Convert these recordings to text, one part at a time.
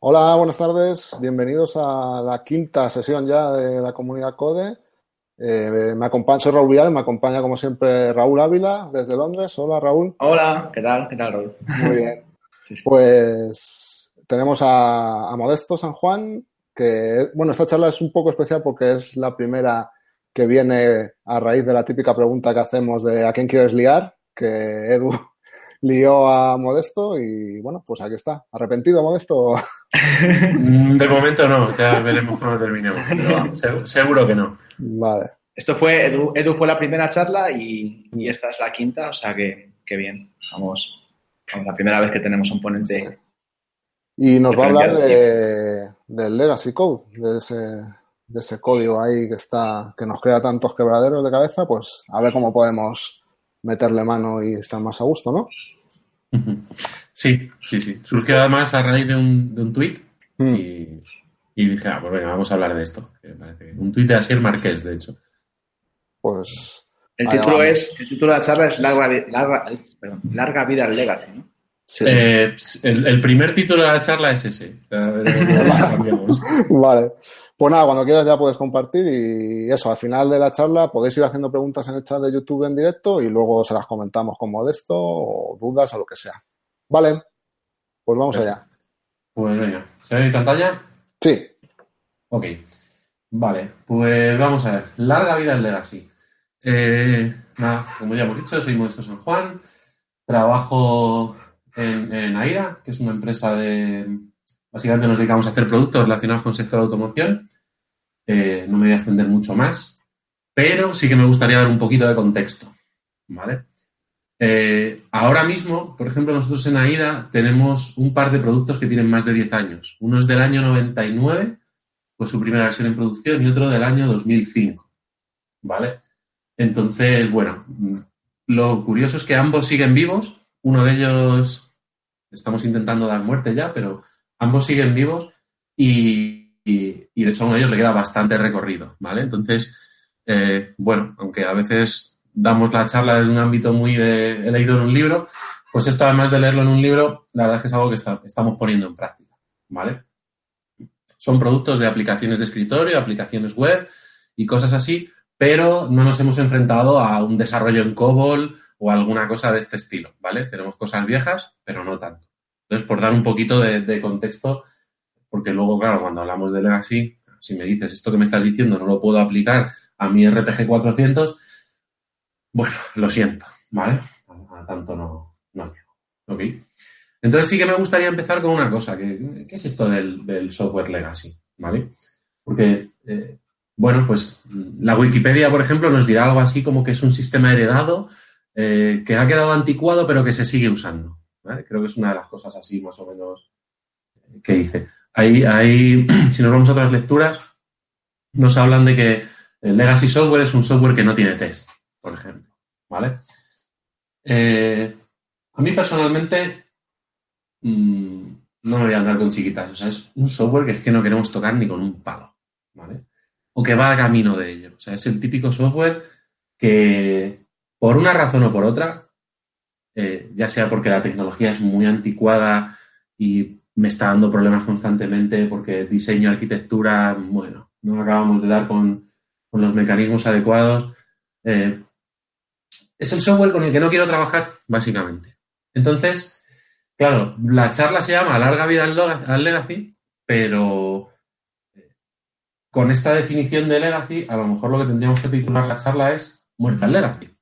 Hola, buenas tardes. Bienvenidos a la quinta sesión ya de la comunidad CODE. Eh, me acompaña, soy Raúl Villar, me acompaña como siempre Raúl Ávila desde Londres. Hola Raúl. Hola, ¿qué tal? ¿Qué tal Raúl? Muy bien. Pues tenemos a, a, Modesto San Juan, que bueno, esta charla es un poco especial porque es la primera que viene a raíz de la típica pregunta que hacemos de ¿a quién quieres liar? Que Edu lió a Modesto y bueno, pues aquí está. ¿Arrepentido Modesto? De momento no, ya veremos cómo terminemos. Pero seguro que no. Vale. Esto fue, Edu, Edu, fue la primera charla y, y, esta es la quinta, o sea que, que bien. Vamos, es la primera vez que tenemos un ponente. Sí. Y nos va a hablar de, del Legacy Code, de ese, de ese código ahí que está, que nos crea tantos quebraderos de cabeza, pues a ver cómo podemos meterle mano y estar más a gusto, ¿no? Sí, sí, sí. Surgió además a raíz de un, de un tuit mm. y, y, dije, ah, pues venga, vamos a hablar de esto. Un tuit de Asier Marqués, de hecho. Pues. El título, es, el título de la charla es Larga, larga, perdón, larga vida al Legacy, ¿no? Sí. Eh, el, el, primer título de la charla es ese. vale. Pues nada, cuando quieras ya puedes compartir y eso, al final de la charla podéis ir haciendo preguntas en el chat de YouTube en directo y luego se las comentamos con Modesto o dudas o lo que sea. Vale, pues vamos Perfecto. allá. Pues venga, ¿se ve mi pantalla? Sí. Ok. Vale, pues vamos a ver. Larga vida al Legacy. Eh, nada, como ya hemos dicho, soy Modesto San Juan. Trabajo en, en AIRA, que es una empresa de. Básicamente nos dedicamos a hacer productos relacionados con el sector de automoción. Eh, no me voy a extender mucho más, pero sí que me gustaría dar un poquito de contexto. ¿Vale? Eh, ahora mismo, por ejemplo, nosotros en AIDA tenemos un par de productos que tienen más de 10 años. Uno es del año 99, pues su primera versión en producción, y otro del año 2005. ¿Vale? Entonces, bueno, lo curioso es que ambos siguen vivos. Uno de ellos estamos intentando dar muerte ya, pero ambos siguen vivos y, de hecho a ellos le queda bastante recorrido, ¿vale? Entonces, eh, bueno, aunque a veces damos la charla en un ámbito muy de leído en un libro, pues esto además de leerlo en un libro, la verdad es que es algo que estamos poniendo en práctica, ¿vale? Son productos de aplicaciones de escritorio, aplicaciones web y cosas así, pero no nos hemos enfrentado a un desarrollo en COBOL o alguna cosa de este estilo, ¿vale? Tenemos cosas viejas, pero no tanto. Entonces, por dar un poquito de, contexto, porque luego, claro, cuando hablamos de Legacy, si me dices esto que me estás diciendo no lo puedo aplicar a mi RPG 400, bueno, lo siento, ¿vale? A, tanto no, no ¿Ok? Entonces sí que me gustaría empezar con una cosa, que, ¿qué es esto del, del, software legacy? ¿Vale? Porque, eh, bueno, pues la Wikipedia, por ejemplo, nos dirá algo así como que es un sistema heredado eh, que ha quedado anticuado pero que se sigue usando. Creo que es una de las cosas así más o menos que dice. Ahí, ahí, si nos vamos a otras lecturas, nos hablan de que el legacy software es un software que no tiene test, por ejemplo. ¿Vale? Eh, a mí personalmente mmm, no me voy a andar con chiquitas. O sea, es un software que es que no queremos tocar ni con un palo. ¿Vale? O que va a camino de ello. O sea, es el típico software que, por una razón o por otra, eh, ya sea porque la tecnología es muy anticuada y me está dando problemas constantemente, porque diseño, arquitectura, bueno, no acabamos de dar con, los mecanismos adecuados. Eh, es el software con el que no quiero trabajar, básicamente. Entonces, claro, la charla se llama Larga vida al legacy, pero eh, con esta definición de legacy, a lo mejor lo que tendríamos que titular la charla es Muerta al legacy.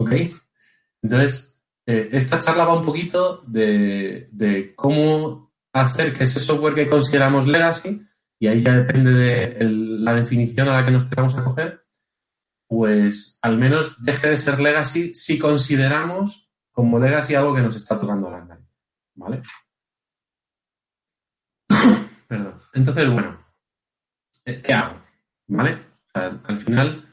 ¿Ok? Entonces, eh, esta charla va un poquito de, cómo hacer que ese software que consideramos legacy, y ahí ya depende de la definición a la que nos queramos acoger, pues al menos deje de ser legacy si consideramos como legacy algo que nos está tocando la nariz. ¿vale? Perdón. Entonces, bueno, eh, ¿qué hago? ¿Vale? al final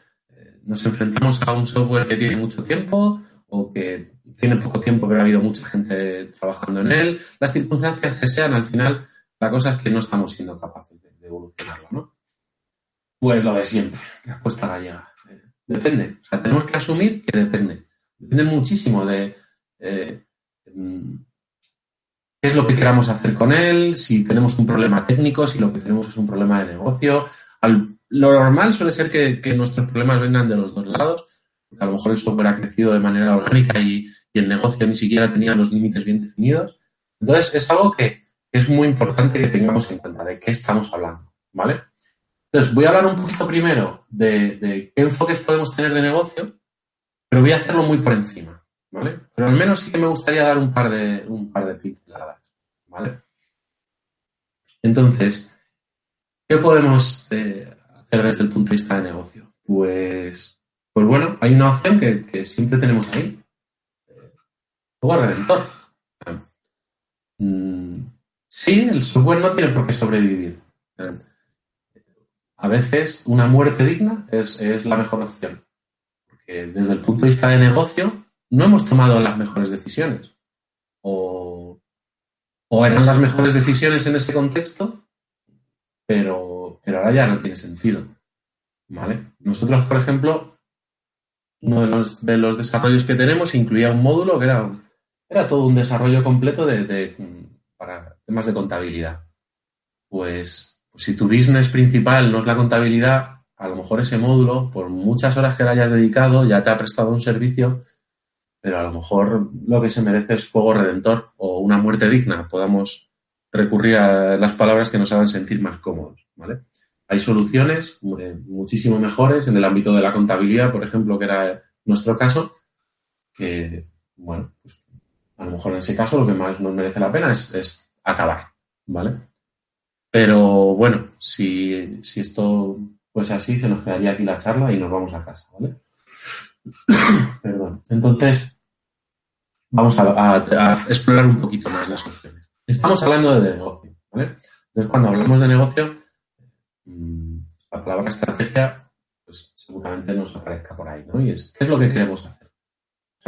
nos enfrentamos a un software que tiene mucho tiempo o que tiene poco tiempo, pero ha habido mucha gente trabajando en él. Las circunstancias que sean, al final, la cosa es que no estamos siendo capaces de, evolucionarlo, ¿no? Pues lo de siempre, respuesta gallega. Depende. O sea, tenemos que asumir que depende. Depende muchísimo de eh, mm, qué es lo que queramos hacer con él, si tenemos un problema técnico, si lo que tenemos es un problema de negocio. Lo normal suele ser que, nuestros problemas vengan de los dos lados, porque a lo mejor el software ha crecido de manera orgánica y, el negocio ni siquiera tenía los límites bien definidos. Entonces, es algo que es muy importante que tengamos en cuenta de qué estamos hablando, ¿vale? Entonces, voy a hablar un poquito primero de, qué enfoques podemos tener de negocio, pero voy a hacerlo muy por encima. ¿vale? Pero al menos sí que me gustaría dar un par de, un par de pinceladas, ¿vale? Entonces, ¿qué podemos eh, desde el punto de vista de negocio? Pues, pues bueno, hay una opción que, siempre tenemos ahí. Juego eh, redentor. Mm, sí, el software no tiene por qué sobrevivir. A veces una muerte digna es, es la mejor opción. Porque desde el punto de vista de negocio, no hemos tomado las mejores decisiones. O, eran las mejores decisiones en ese contexto, pero, pero ahora ya no tiene sentido. ¿Vale? Nosotros, por ejemplo, uno de los, de los desarrollos que tenemos incluía un módulo que era, era todo un desarrollo completo de, para temas de contabilidad. Pues, pues, si tu business principal no es la contabilidad, a lo mejor ese módulo, por muchas horas que le hayas dedicado, ya te ha prestado un servicio pero a lo mejor lo que se merece es fuego redentor o una muerte digna. Podamos recurrir a las palabras que nos hagan sentir más cómodos, ¿vale? Hay soluciones eh, muchísimo mejores en el ámbito de la contabilidad, por ejemplo, que era nuestro caso, que, bueno, pues, a lo mejor en ese caso lo que más nos merece la pena es, acabar, ¿vale? Pero bueno, si, si esto fuese así, se nos quedaría aquí la charla y nos vamos a casa, ¿vale? Perdón. Entonces, vamos a, explorar un poquito más las opciones. Estamos hablando de negocio, ¿vale? Entonces, cuando hablamos de negocio, la palabra estrategia, pues seguramente nos aparezca por ahí, ¿no? Y es, ¿qué es lo que queremos hacer?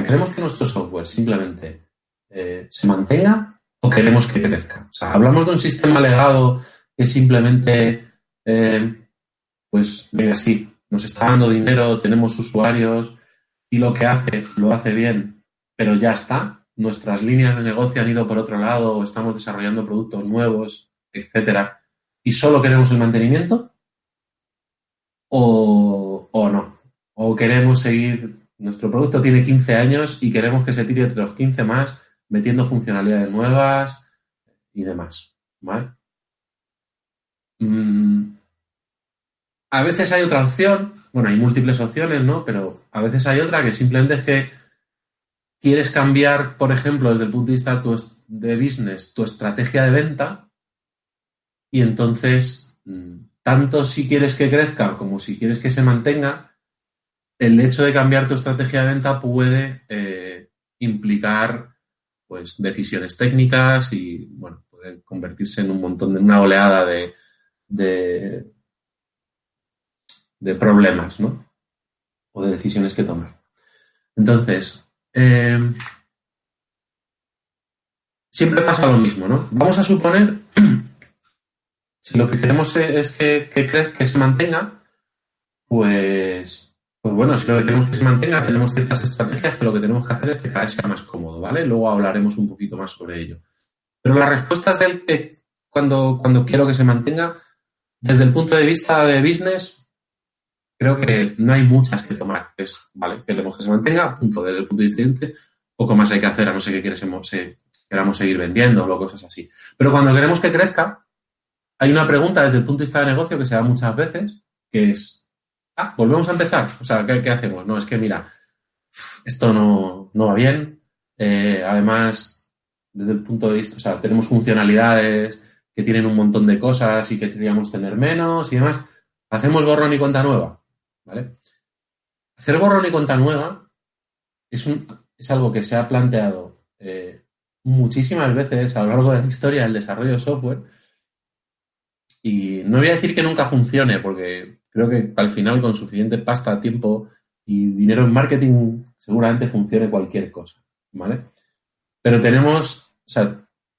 ¿queremos que nuestro software simplemente eh, se mantenga o queremos que crezca? O sea, hablamos de un sistema legado que simplemente, eh, pues, venga, sí, nos está dando dinero, tenemos usuarios y lo que hace, lo hace bien, pero ya está. Nuestras líneas de negocio han ido por otro lado, estamos desarrollando productos nuevos, etcétera, y solo queremos el mantenimiento o, no. O queremos seguir, nuestro producto tiene 15 años y queremos que se tire otros 15 más metiendo funcionalidades nuevas y demás. ¿Vale? Mm, a veces hay otra opción, bueno, hay múltiples opciones, ¿no? Pero a veces hay otra que simplemente es que quieres cambiar, por ejemplo, desde el punto de vista de business, tu estrategia de venta, y entonces, mm, tanto si quieres que crezca como si quieres que se mantenga, el hecho de cambiar tu estrategia de venta puede eh, implicar pues decisiones técnicas y bueno, puede convertirse en un montón de una oleada de, de, problemas, ¿no? O de decisiones que tomar. Entonces, Em, siempre pasa lo mismo, ¿no? Vamos a suponer, si lo que queremos es que, que, que se mantenga, pues, pues bueno, si lo que queremos que se mantenga, tenemos ciertas estrategias que lo que tenemos que hacer es que cada vez sea más cómodo, ¿vale? Luego hablaremos un poquito más sobre ello. Pero las respuestas del que cuando, cuando quiero que se mantenga, desde el punto de vista de business, creo que no hay muchas que tomar. Es, vale, queremos que se mantenga, punto, desde el punto de vista cliente, poco más hay que hacer, a no ser que queremos, queramos seguir vendiendo o cosas así. Pero cuando queremos que crezca, hay una pregunta desde el punto de vista de negocio que se da muchas veces, que es, ah, volvemos a empezar. O sea, ¿qué, hacemos? No, es que mira, esto no, va bien. Eh, además, desde el punto de vista, o sea, tenemos funcionalidades que tienen un montón de cosas y que queríamos tener menos y demás. Hacemos borrón y cuenta nueva. Hacer borrón y cuenta nueva es, un, es algo que se ha planteado eh, muchísimas veces a lo largo de la historia del desarrollo de software. Y no voy a decir que nunca funcione, porque creo que al final con suficiente pasta, tiempo y dinero en marketing seguramente funcione cualquier cosa, ¿vale? Pero tenemos,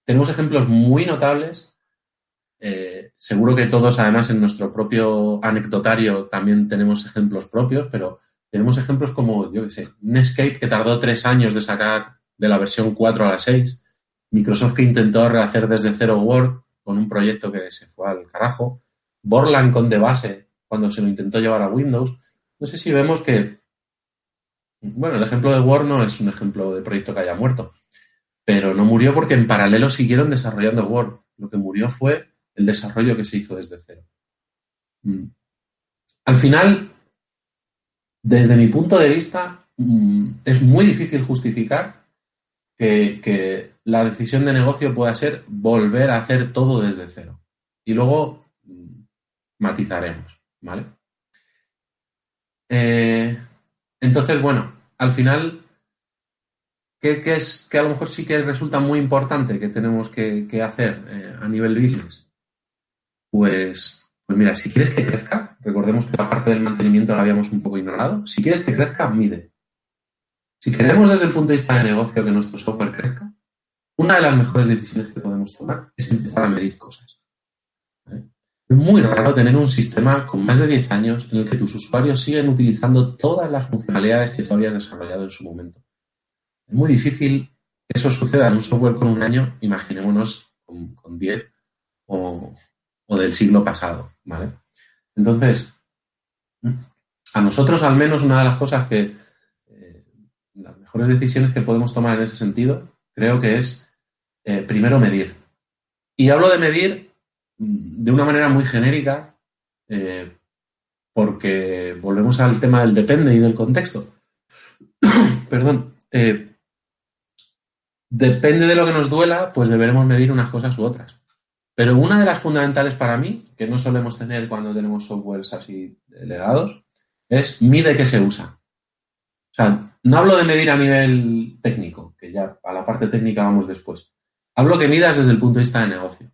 tenemos ejemplos muy notables. Eh, seguro que todos, además, en nuestro propio anecdotario también tenemos ejemplos propios, pero tenemos ejemplos como, yo qué sé, Netscape que tardó tres años de sacar de la versión 4 a la 6, Microsoft que intentó rehacer desde cero Word con un proyecto que se fue al carajo, Borland con de base cuando se lo intentó llevar a Windows. No sé si vemos que, bueno, el ejemplo de Word no es un ejemplo de proyecto que haya muerto, pero no murió porque en paralelo siguieron desarrollando Word. Lo que murió fue el desarrollo que se hizo desde cero. Mm. Al final, desde mi punto de vista, mm, es muy difícil justificar que, la decisión de negocio pueda ser volver a hacer todo desde cero. Y luego mm, matizaremos, ¿vale? Eh, entonces, bueno, al final, ¿qué, es que a lo mejor sí que resulta muy importante que tenemos que, hacer eh, a nivel business? Pues pues mira, si quieres que crezca, recordemos que la parte del mantenimiento la habíamos un poco ignorado, si quieres que crezca, mide. Si queremos desde el punto de vista de negocio que nuestro software crezca, una de las mejores decisiones que podemos tomar es empezar a medir cosas. Es muy raro tener un sistema con más de 10 años en el que tus usuarios siguen utilizando todas las funcionalidades que tú habías desarrollado en su momento. Es muy difícil que eso suceda en un software con un año, imaginémonos con, 10 o, o del siglo pasado, ¿vale? Entonces, a nosotros al menos una de las cosas que, eh, las mejores decisiones que podemos tomar en ese sentido, creo que es eh, primero medir. Y hablo de medir mm, de una manera muy genérica, eh, porque volvemos al tema del depende y del contexto. Perdón. depende de lo que nos duela, pues deberemos medir unas cosas u otras. Pero una de las fundamentales para mí, que no solemos tener cuando tenemos softwares así legados, es mide qué se usa. O sea, no hablo de medir a nivel técnico, que ya a la parte técnica vamos después. Hablo que midas desde el punto de vista de negocio.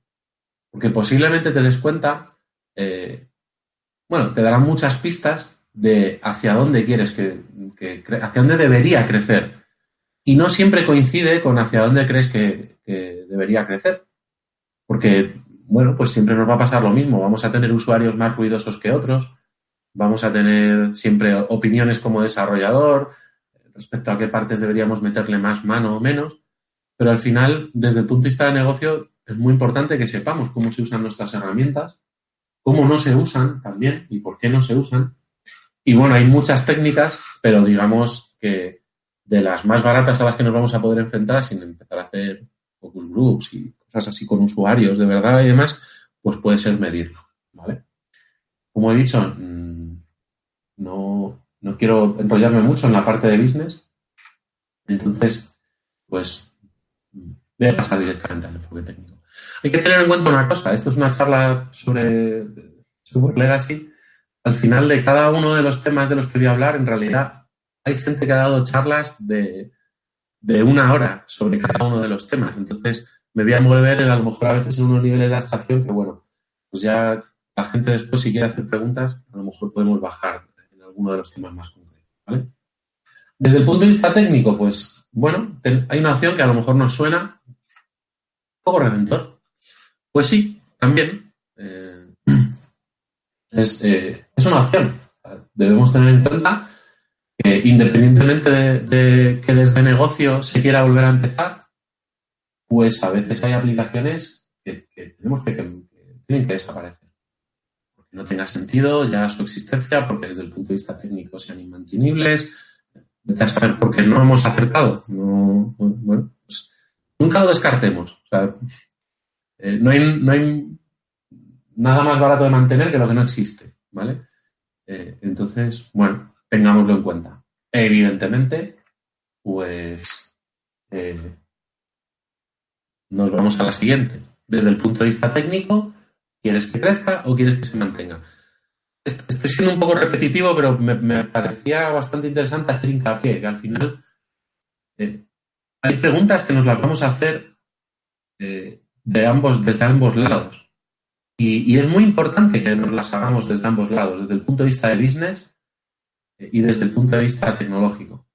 Porque posiblemente te des cuenta, eh, bueno, te darán muchas pistas de hacia dónde quieres que, hacia dónde debería crecer. Y no siempre coincide con hacia dónde crees que debería crecer. Porque, bueno, pues siempre nos va a pasar lo mismo. Vamos a tener usuarios más ruidosos que otros, vamos a tener siempre opiniones como desarrollador respecto a qué partes deberíamos meterle más mano o menos. Pero al final, desde el punto de vista de negocio, es muy importante que sepamos cómo se usan nuestras herramientas, cómo no se usan también y por qué no se usan. Y bueno, hay muchas técnicas, pero digamos que de las más baratas a las que nos vamos a poder enfrentar sin empezar a hacer focus groups y así con usuarios de verdad y demás, pues puede ser medirlo, ¿vale? Como he dicho, mm, no, quiero enrollarme mucho en la parte de business, entonces, pues voy a pasar directamente al enfoque técnico. Hay que tener en cuenta una cosa, esto es una charla sobre, sobre Legacy. Al final de cada uno de los temas de los que voy a hablar, en realidad hay gente que ha dado charlas de, de una hora sobre cada uno de los temas. Entonces, me voy a mover a lo mejor a veces en unos niveles de abstracción que, bueno, pues ya la gente después, si quiere hacer preguntas, a lo mejor podemos bajar en alguno de los temas más concretos, ¿vale? Desde el punto de vista técnico, pues, bueno, hay una opción que a lo mejor nos suena poco redentor. Pues sí, también eh, es, eh, es, una opción. Debemos tener en cuenta que independientemente de que desde negocio se quiera volver a empezar, pues a veces hay aplicaciones que, tenemos que, tienen que desaparecer. Porque no tenga sentido ya su existencia, porque desde el punto de vista técnico sean imantenibles. Vete no hemos acertado. No, bueno, pues nunca lo descartemos. Eh, no, hay, no hay nada más barato de mantener que lo que no existe. ¿Vale? Eh, entonces, bueno, tengámoslo en cuenta. Evidentemente, pues eh, nos vamos a la siguiente. Desde el punto de vista técnico, ¿quieres que crezca o quieres que se mantenga? Estoy siendo un poco repetitivo, pero me, parecía bastante interesante hacer hincapié, que al final hay preguntas que nos las vamos a hacer eh, de ambos, desde ambos lados. Y, es muy importante que nos las hagamos desde ambos lados, desde el punto de vista de business y desde el punto de vista tecnológico.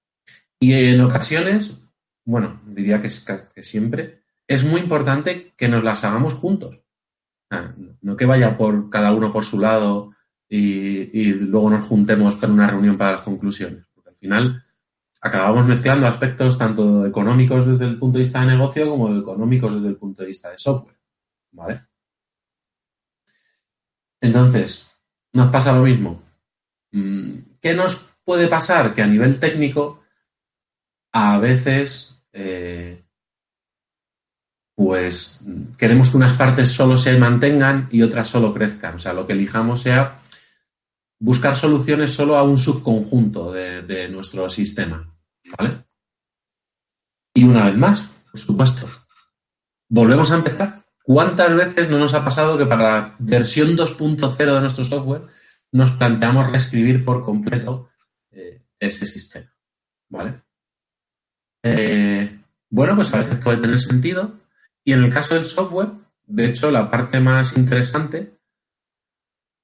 Y en ocasiones, bueno, diría que, que siempre, es muy importante que nos las hagamos juntos. No que vaya por cada uno por su lado y, luego nos juntemos para una reunión para las conclusiones. Porque al final acabamos mezclando aspectos tanto económicos desde el punto de vista de negocio como económicos desde el punto de vista de software. ¿Vale? Entonces, nos pasa lo mismo. Mm, ¿Qué nos puede pasar? Que a nivel técnico, a veces, eh, pues queremos que unas partes solo se mantengan y otras solo crezcan. O sea, lo que elijamos sea buscar soluciones solo a un subconjunto de, nuestro sistema. ¿Vale? Y una vez más, por supuesto, volvemos a empezar. ¿Cuántas veces no nos ha pasado que para la versión 2.0 de nuestro software nos planteamos reescribir por completo eh, ese sistema? ¿Vale? Eh, bueno, pues a veces puede tener sentido. Y en el caso del software, de hecho, la parte más interesante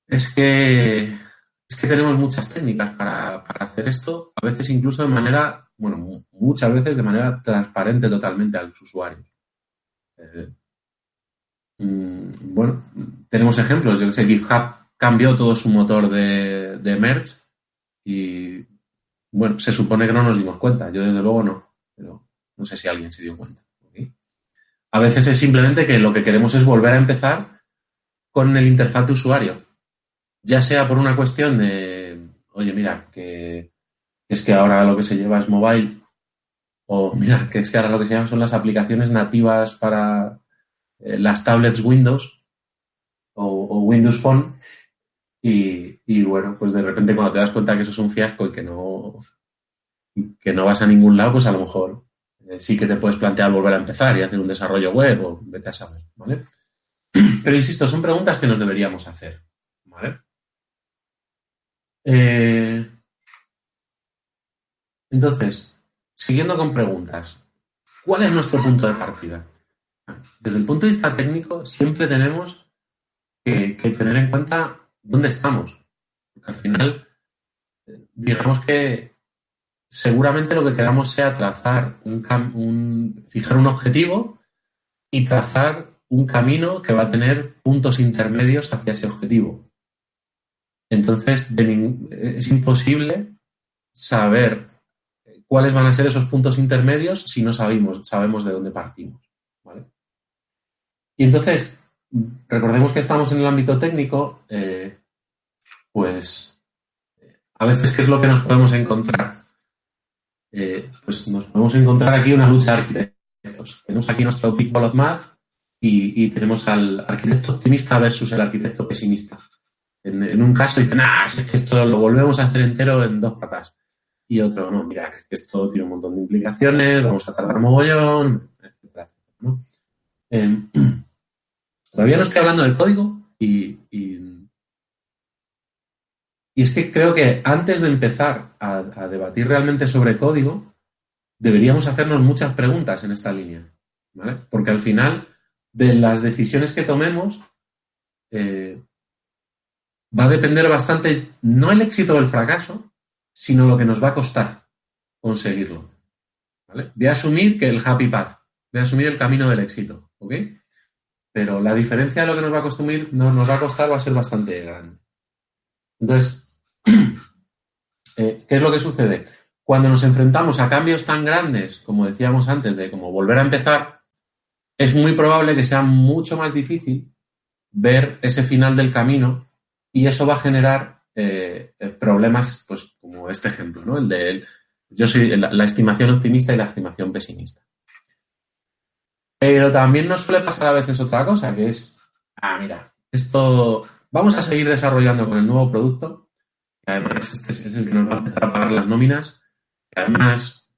es que es que tenemos muchas técnicas para, hacer esto, a veces incluso de manera, bueno, muchas veces de manera transparente totalmente a los. Eh, mm, bueno, tenemos ejemplos. Yo que sé, GitHub cambió todo su motor de Merge y, bueno, se supone que no nos dimos cuenta. Yo, desde luego, no. Pero no sé si alguien se dio cuenta. A veces es simplemente que lo que queremos es volver a empezar con el interfaz de usuario ya sea por una cuestión de, oye, mira, que es que ahora lo que se lleva es mobile, o mira, que es que ahora lo que se llama son las aplicaciones nativas para eh, las tablets Windows o, Windows Phone, y, bueno, pues de repente cuando te das cuenta que eso es un fiasco y que no, que no vas a ningún lado, pues a lo mejor eh, sí que te puedes plantear volver a empezar y hacer un desarrollo web o vete a saber, ¿vale? Pero insisto, son preguntas que nos deberíamos hacer, ¿vale? Eh, entonces, siguiendo con preguntas, ¿cuál es nuestro punto de partida? Desde el punto de vista técnico, siempre tenemos que, tener en cuenta dónde estamos. Porque al final, digamos que seguramente lo que queramos sea trazar un, fijar un objetivo y trazar un camino que va a tener puntos intermedios hacia ese objetivo. Entonces, es imposible saber cuáles van a ser esos puntos intermedios si no sabemos, sabemos de dónde partimos. Y entonces, recordemos que estamos en el ámbito técnico, eh, pues a veces, ¿qué es lo que nos podemos encontrar? Eh, pues nos podemos encontrar aquí una lucha de arquitectos. Tenemos aquí nuestro Big Ball of Math y, y tenemos al arquitecto optimista versus el arquitecto pesimista. En, un caso dicen, ah, es que esto lo volvemos a hacer entero en dos patas. Y otro, no, mira, esto tiene un montón de implicaciones, vamos a tardar mogollón, etcétera, em, todavía no estoy hablando del código y, y, es que creo que antes de empezar a, debatir realmente sobre código, deberíamos hacernos muchas preguntas en esta línea, ¿vale? Porque al final, de las decisiones que tomemos, eh, va a depender bastante, no el éxito o el fracaso, sino lo que nos va a costar conseguirlo. ¿vale? Voy a asumir que el happy path, voy a asumir el camino del éxito, ¿ok? Pero la diferencia de lo que nos va a costar, nos va a costar va a ser bastante grande. Entonces, eh, ¿qué es lo que sucede? Cuando nos enfrentamos a cambios tan grandes, como decíamos antes, de como volver a empezar, es muy probable que sea mucho más difícil ver ese final del camino y eso va a generar eh, eh, problemas, pues como este ejemplo, ¿no? El de yo soy la, estimación optimista y la estimación pesimista. Pero también nos suele pasar a veces otra cosa, que es, ah, mira, esto vamos a seguir desarrollando con el nuevo producto, y además este es el que nos va a empezar a pagar las nóminas, y además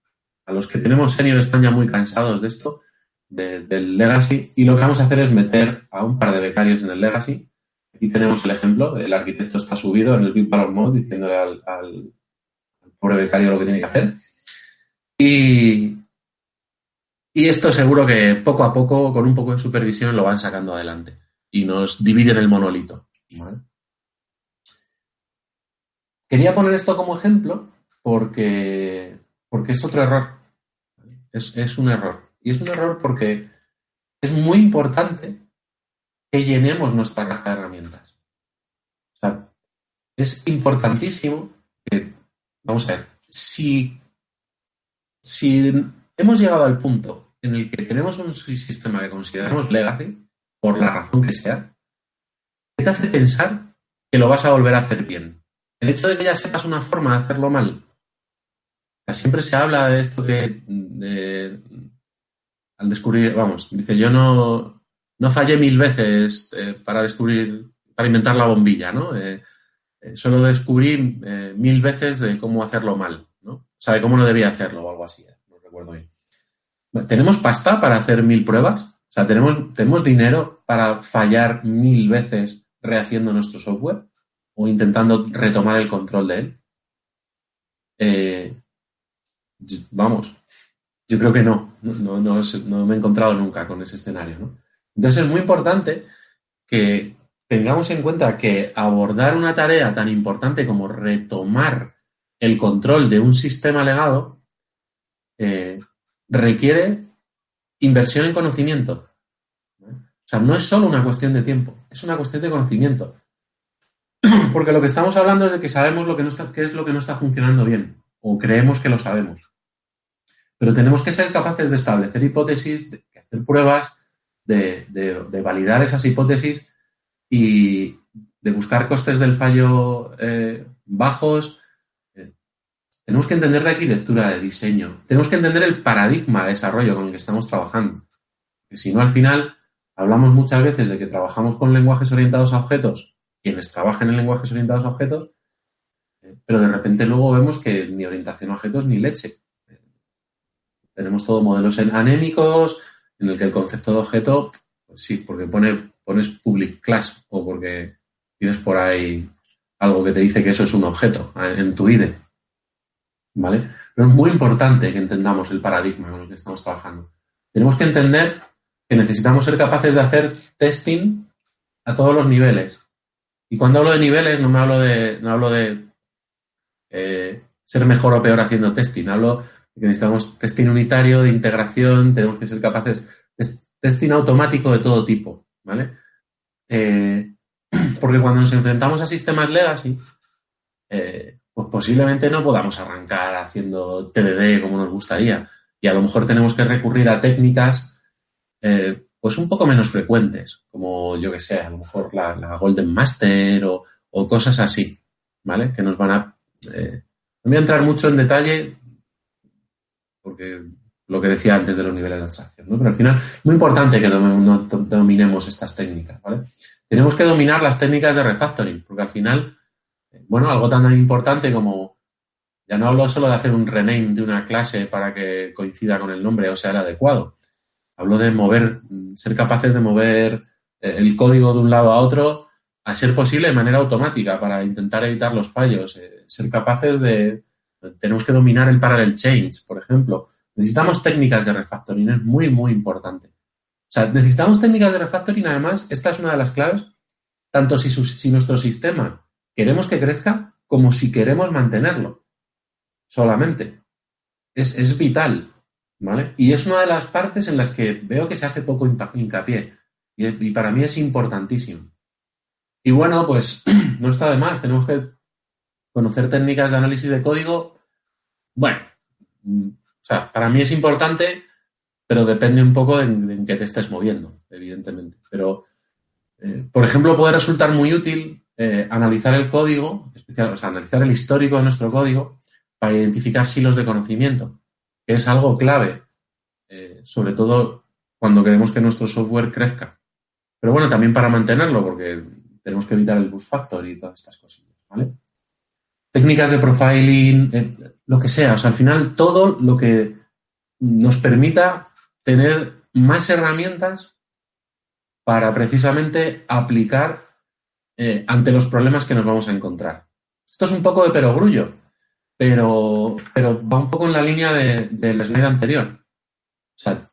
a los que tenemos senior están ya muy cansados de esto, del legacy, y lo que vamos a hacer es meter a un par de becarios en el legacy Aquí tenemos el ejemplo, el arquitecto está subido en el Big Power Mode diciéndole al, pobre becario lo que tiene que hacer. Y, Y esto seguro que poco a poco, con un poco de supervisión, lo van sacando adelante y nos dividen el monolito. Quería poner esto como ejemplo porque, porque es otro error. Es, es un error. Y es un error porque es muy importante que llenemos nuestra caja de herramientas. O sea, es importantísimo que, vamos a ver, si, si hemos llegado al punto en el que tenemos un sistema que consideramos legacy, por la razón que sea, ¿qué te hace pensar que lo vas a volver a hacer bien? El hecho de que ya sepas una forma de hacerlo mal. Siempre se habla de esto que al descubrir, vamos, dice, yo no, no fallé mil veces eh, para descubrir, para inventar la bombilla, ¿no? Eh, eh, solo descubrí mil veces de cómo hacerlo mal, ¿no? O sea, de cómo no debía hacerlo o algo así, no recuerdo bien. ¿Tenemos pasta para hacer mil pruebas? O sea, ¿tenemos, ¿tenemos dinero para fallar mil veces rehaciendo nuestro software o intentando retomar el control de él? vamos, yo creo que no, no, no, me he encontrado nunca con ese escenario. ¿no? Entonces es muy importante que tengamos en cuenta que abordar una tarea tan importante como retomar el control de un sistema legado eh, requiere inversión en conocimiento. O sea, no es solo una cuestión de tiempo, es una cuestión de conocimiento. Porque lo que estamos hablando es de que sabemos lo que qué es lo que no está funcionando bien, o creemos que lo sabemos. Pero tenemos que ser capaces de establecer hipótesis, de hacer pruebas, de, validar esas hipótesis y de buscar costes del fallo eh, bajos. Eh, tenemos que entender de arquitectura, de diseño. Tenemos que entender el paradigma de desarrollo con el que estamos trabajando. Que si no, al final, hablamos muchas veces de que trabajamos con lenguajes orientados a objetos, quienes trabajan en lenguajes orientados a objetos, eh, pero de repente luego vemos que ni orientación a objetos ni leche. Tenemos todo modelos anémicos en el que el concepto de objeto, pues sí, porque pone, pones public class o porque tienes por ahí algo que te dice que eso es un objeto en tu IDE. ¿Vale? Pero es muy importante que entendamos el paradigma con el que estamos trabajando. Tenemos que entender que necesitamos ser capaces de hacer testing a todos los niveles. Y cuando hablo de niveles, no me hablo de, no hablo de eh, ser mejor o peor haciendo testing. Hablo que necesitamos testing unitario, de integración, tenemos que ser capaces de testing automático de todo tipo, ¿vale? Eh, porque cuando nos enfrentamos a sistemas legacy, eh, pues posiblemente no podamos arrancar haciendo TDD como nos gustaría. Y a lo mejor tenemos que recurrir a técnicas eh, pues un poco menos frecuentes, como yo que sé, a lo mejor la, Golden Master o, o, cosas así, ¿vale? Que nos van a... no voy a entrar mucho en detalle porque lo que decía antes de los niveles de abstracción, ¿no? Pero al final, muy importante que dominemos estas técnicas, ¿vale? Tenemos que dominar las técnicas de refactoring, porque al final, bueno, algo tan importante como, ya no hablo solo de hacer un rename de una clase para que coincida con el nombre o sea el adecuado. Hablo de mover, ser capaces de mover eh, el código de un lado a otro, a ser posible de manera automática para intentar evitar los fallos, eh, ser capaces de, tenemos que dominar el parallel change, por ejemplo. Necesitamos técnicas de refactoring, es muy, muy importante. O sea, necesitamos técnicas de refactoring, además, esta es una de las claves, tanto si, nuestro sistema queremos que crezca como si queremos mantenerlo solamente. Es, es, vital, ¿vale? Y es una de las partes en las que veo que se hace poco hincapié y para mí es importantísimo. Y bueno, pues no está de más, tenemos que conocer técnicas de análisis de código, bueno, o sea, para mí es importante, pero depende un poco en, qué te estés moviendo, evidentemente. Pero, eh, por ejemplo, puede resultar muy útil eh, analizar el código, especial, o sea, analizar el histórico de nuestro código para identificar silos de conocimiento, que es algo clave, eh, sobre todo cuando queremos que nuestro software crezca. Pero bueno, también para mantenerlo, porque tenemos que evitar el bus factor y todas estas cosas, ¿vale? Técnicas de profiling, eh, lo que sea. O sea, al final todo lo que nos permita tener más herramientas para precisamente aplicar eh, ante los problemas que nos vamos a encontrar. Esto es un poco de perogrullo, pero, pero va un poco en la línea del slide anterior. O sea,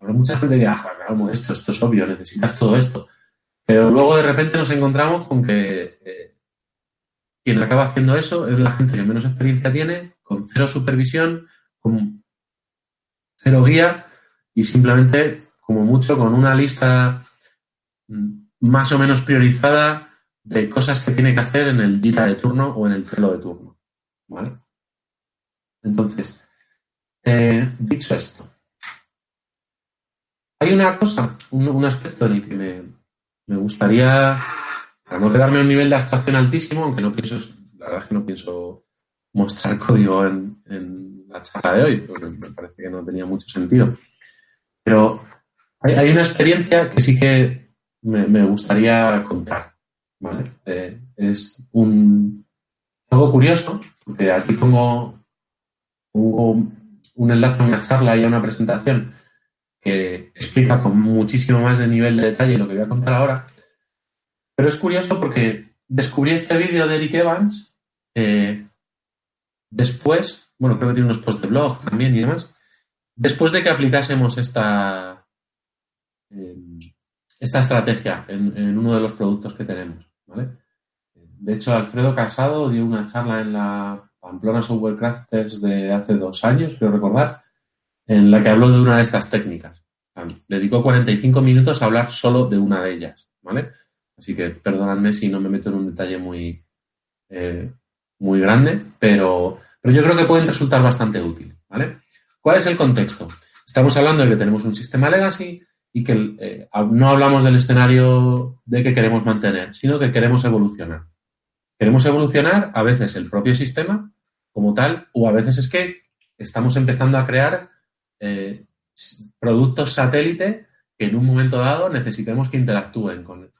mucha gente dirá, vamos, esto, esto es obvio, necesitas todo esto. Pero luego de repente nos encontramos con que eh, quien acaba haciendo eso es la gente que menos experiencia tiene, con cero supervisión, con cero guía y simplemente, como mucho, con una lista más o menos priorizada de cosas que tiene que hacer en el día de turno o en el Trello de turno. ¿Vale? Entonces, eh, dicho esto, hay una cosa, un, aspecto en el que me, gustaría, para no quedarme a un nivel de abstracción altísimo, aunque no pienso, la verdad es que no pienso mostrar código en, la charla de hoy, porque me parece que no tenía mucho sentido. Pero hay, una experiencia que sí que me, gustaría contar. Eh, es un, algo curioso, porque aquí pongo, un enlace a una charla y a una presentación que explica con muchísimo más de nivel de detalle lo que voy a contar ahora. Pero es curioso porque descubrí este vídeo de Eric Evans eh, después, bueno, creo que tiene unos posts de blog también y demás, después de que aplicásemos esta, eh, esta estrategia en, uno de los productos que tenemos. De hecho, Alfredo Casado dio una charla en la Pamplona Software Crafters de hace dos años, quiero recordar, en la que habló de una de estas técnicas. Dedicó 45 minutos a hablar solo de una de ellas, ¿vale? Así que perdonadme si no me meto en un detalle muy, eh, muy grande, pero, pero yo creo que pueden resultar bastante útil, ¿vale? ¿Cuál es el contexto? Estamos hablando de que tenemos un sistema legacy y que eh, no hablamos del escenario de que queremos mantener, sino que queremos evolucionar. Queremos evolucionar a veces el propio sistema como tal, o a veces es que estamos empezando a crear eh, productos satélite que en un momento dado necesitemos que interactúen con,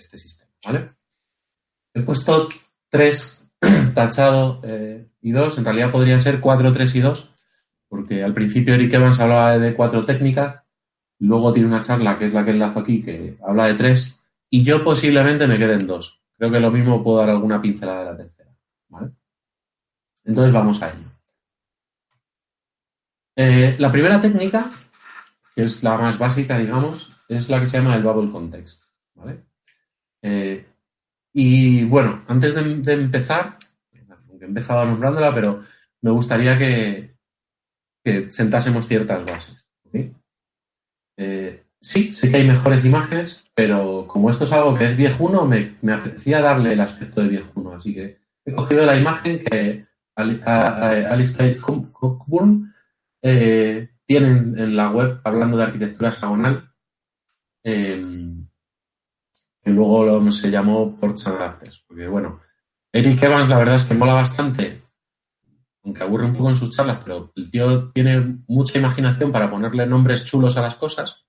este sistema. ¿vale? He puesto 3 tachado eh, y 2, en realidad podrían ser 4, 3 y 2, porque al principio Eric Evans hablaba de cuatro técnicas, luego tiene una charla que es la que enlazo aquí que habla de tres, y yo posiblemente me quede en dos. Creo que lo mismo puedo dar alguna pincelada de la tercera. ¿vale? Entonces vamos a ello. Eh, la primera técnica, que es la más básica, digamos, es la que se llama el bubble context. Eh, y bueno, antes de, empezar, aunque he empezado nombrándola, pero me gustaría que, sentásemos ciertas bases. Eh, sí, sé que hay mejores imágenes, pero como esto es algo que es viejuno, me, me apetecía darle el aspecto de viejuno. Así que he cogido la imagen que Alistair Cockburn eh, tienen en la web, hablando de arquitectura hexagonal, em, que luego se llamó Ports and Porque, bueno, Eric Evans, la verdad es que mola bastante, aunque aburre un poco en sus charlas, pero el tío tiene mucha imaginación para ponerle nombres chulos a las cosas.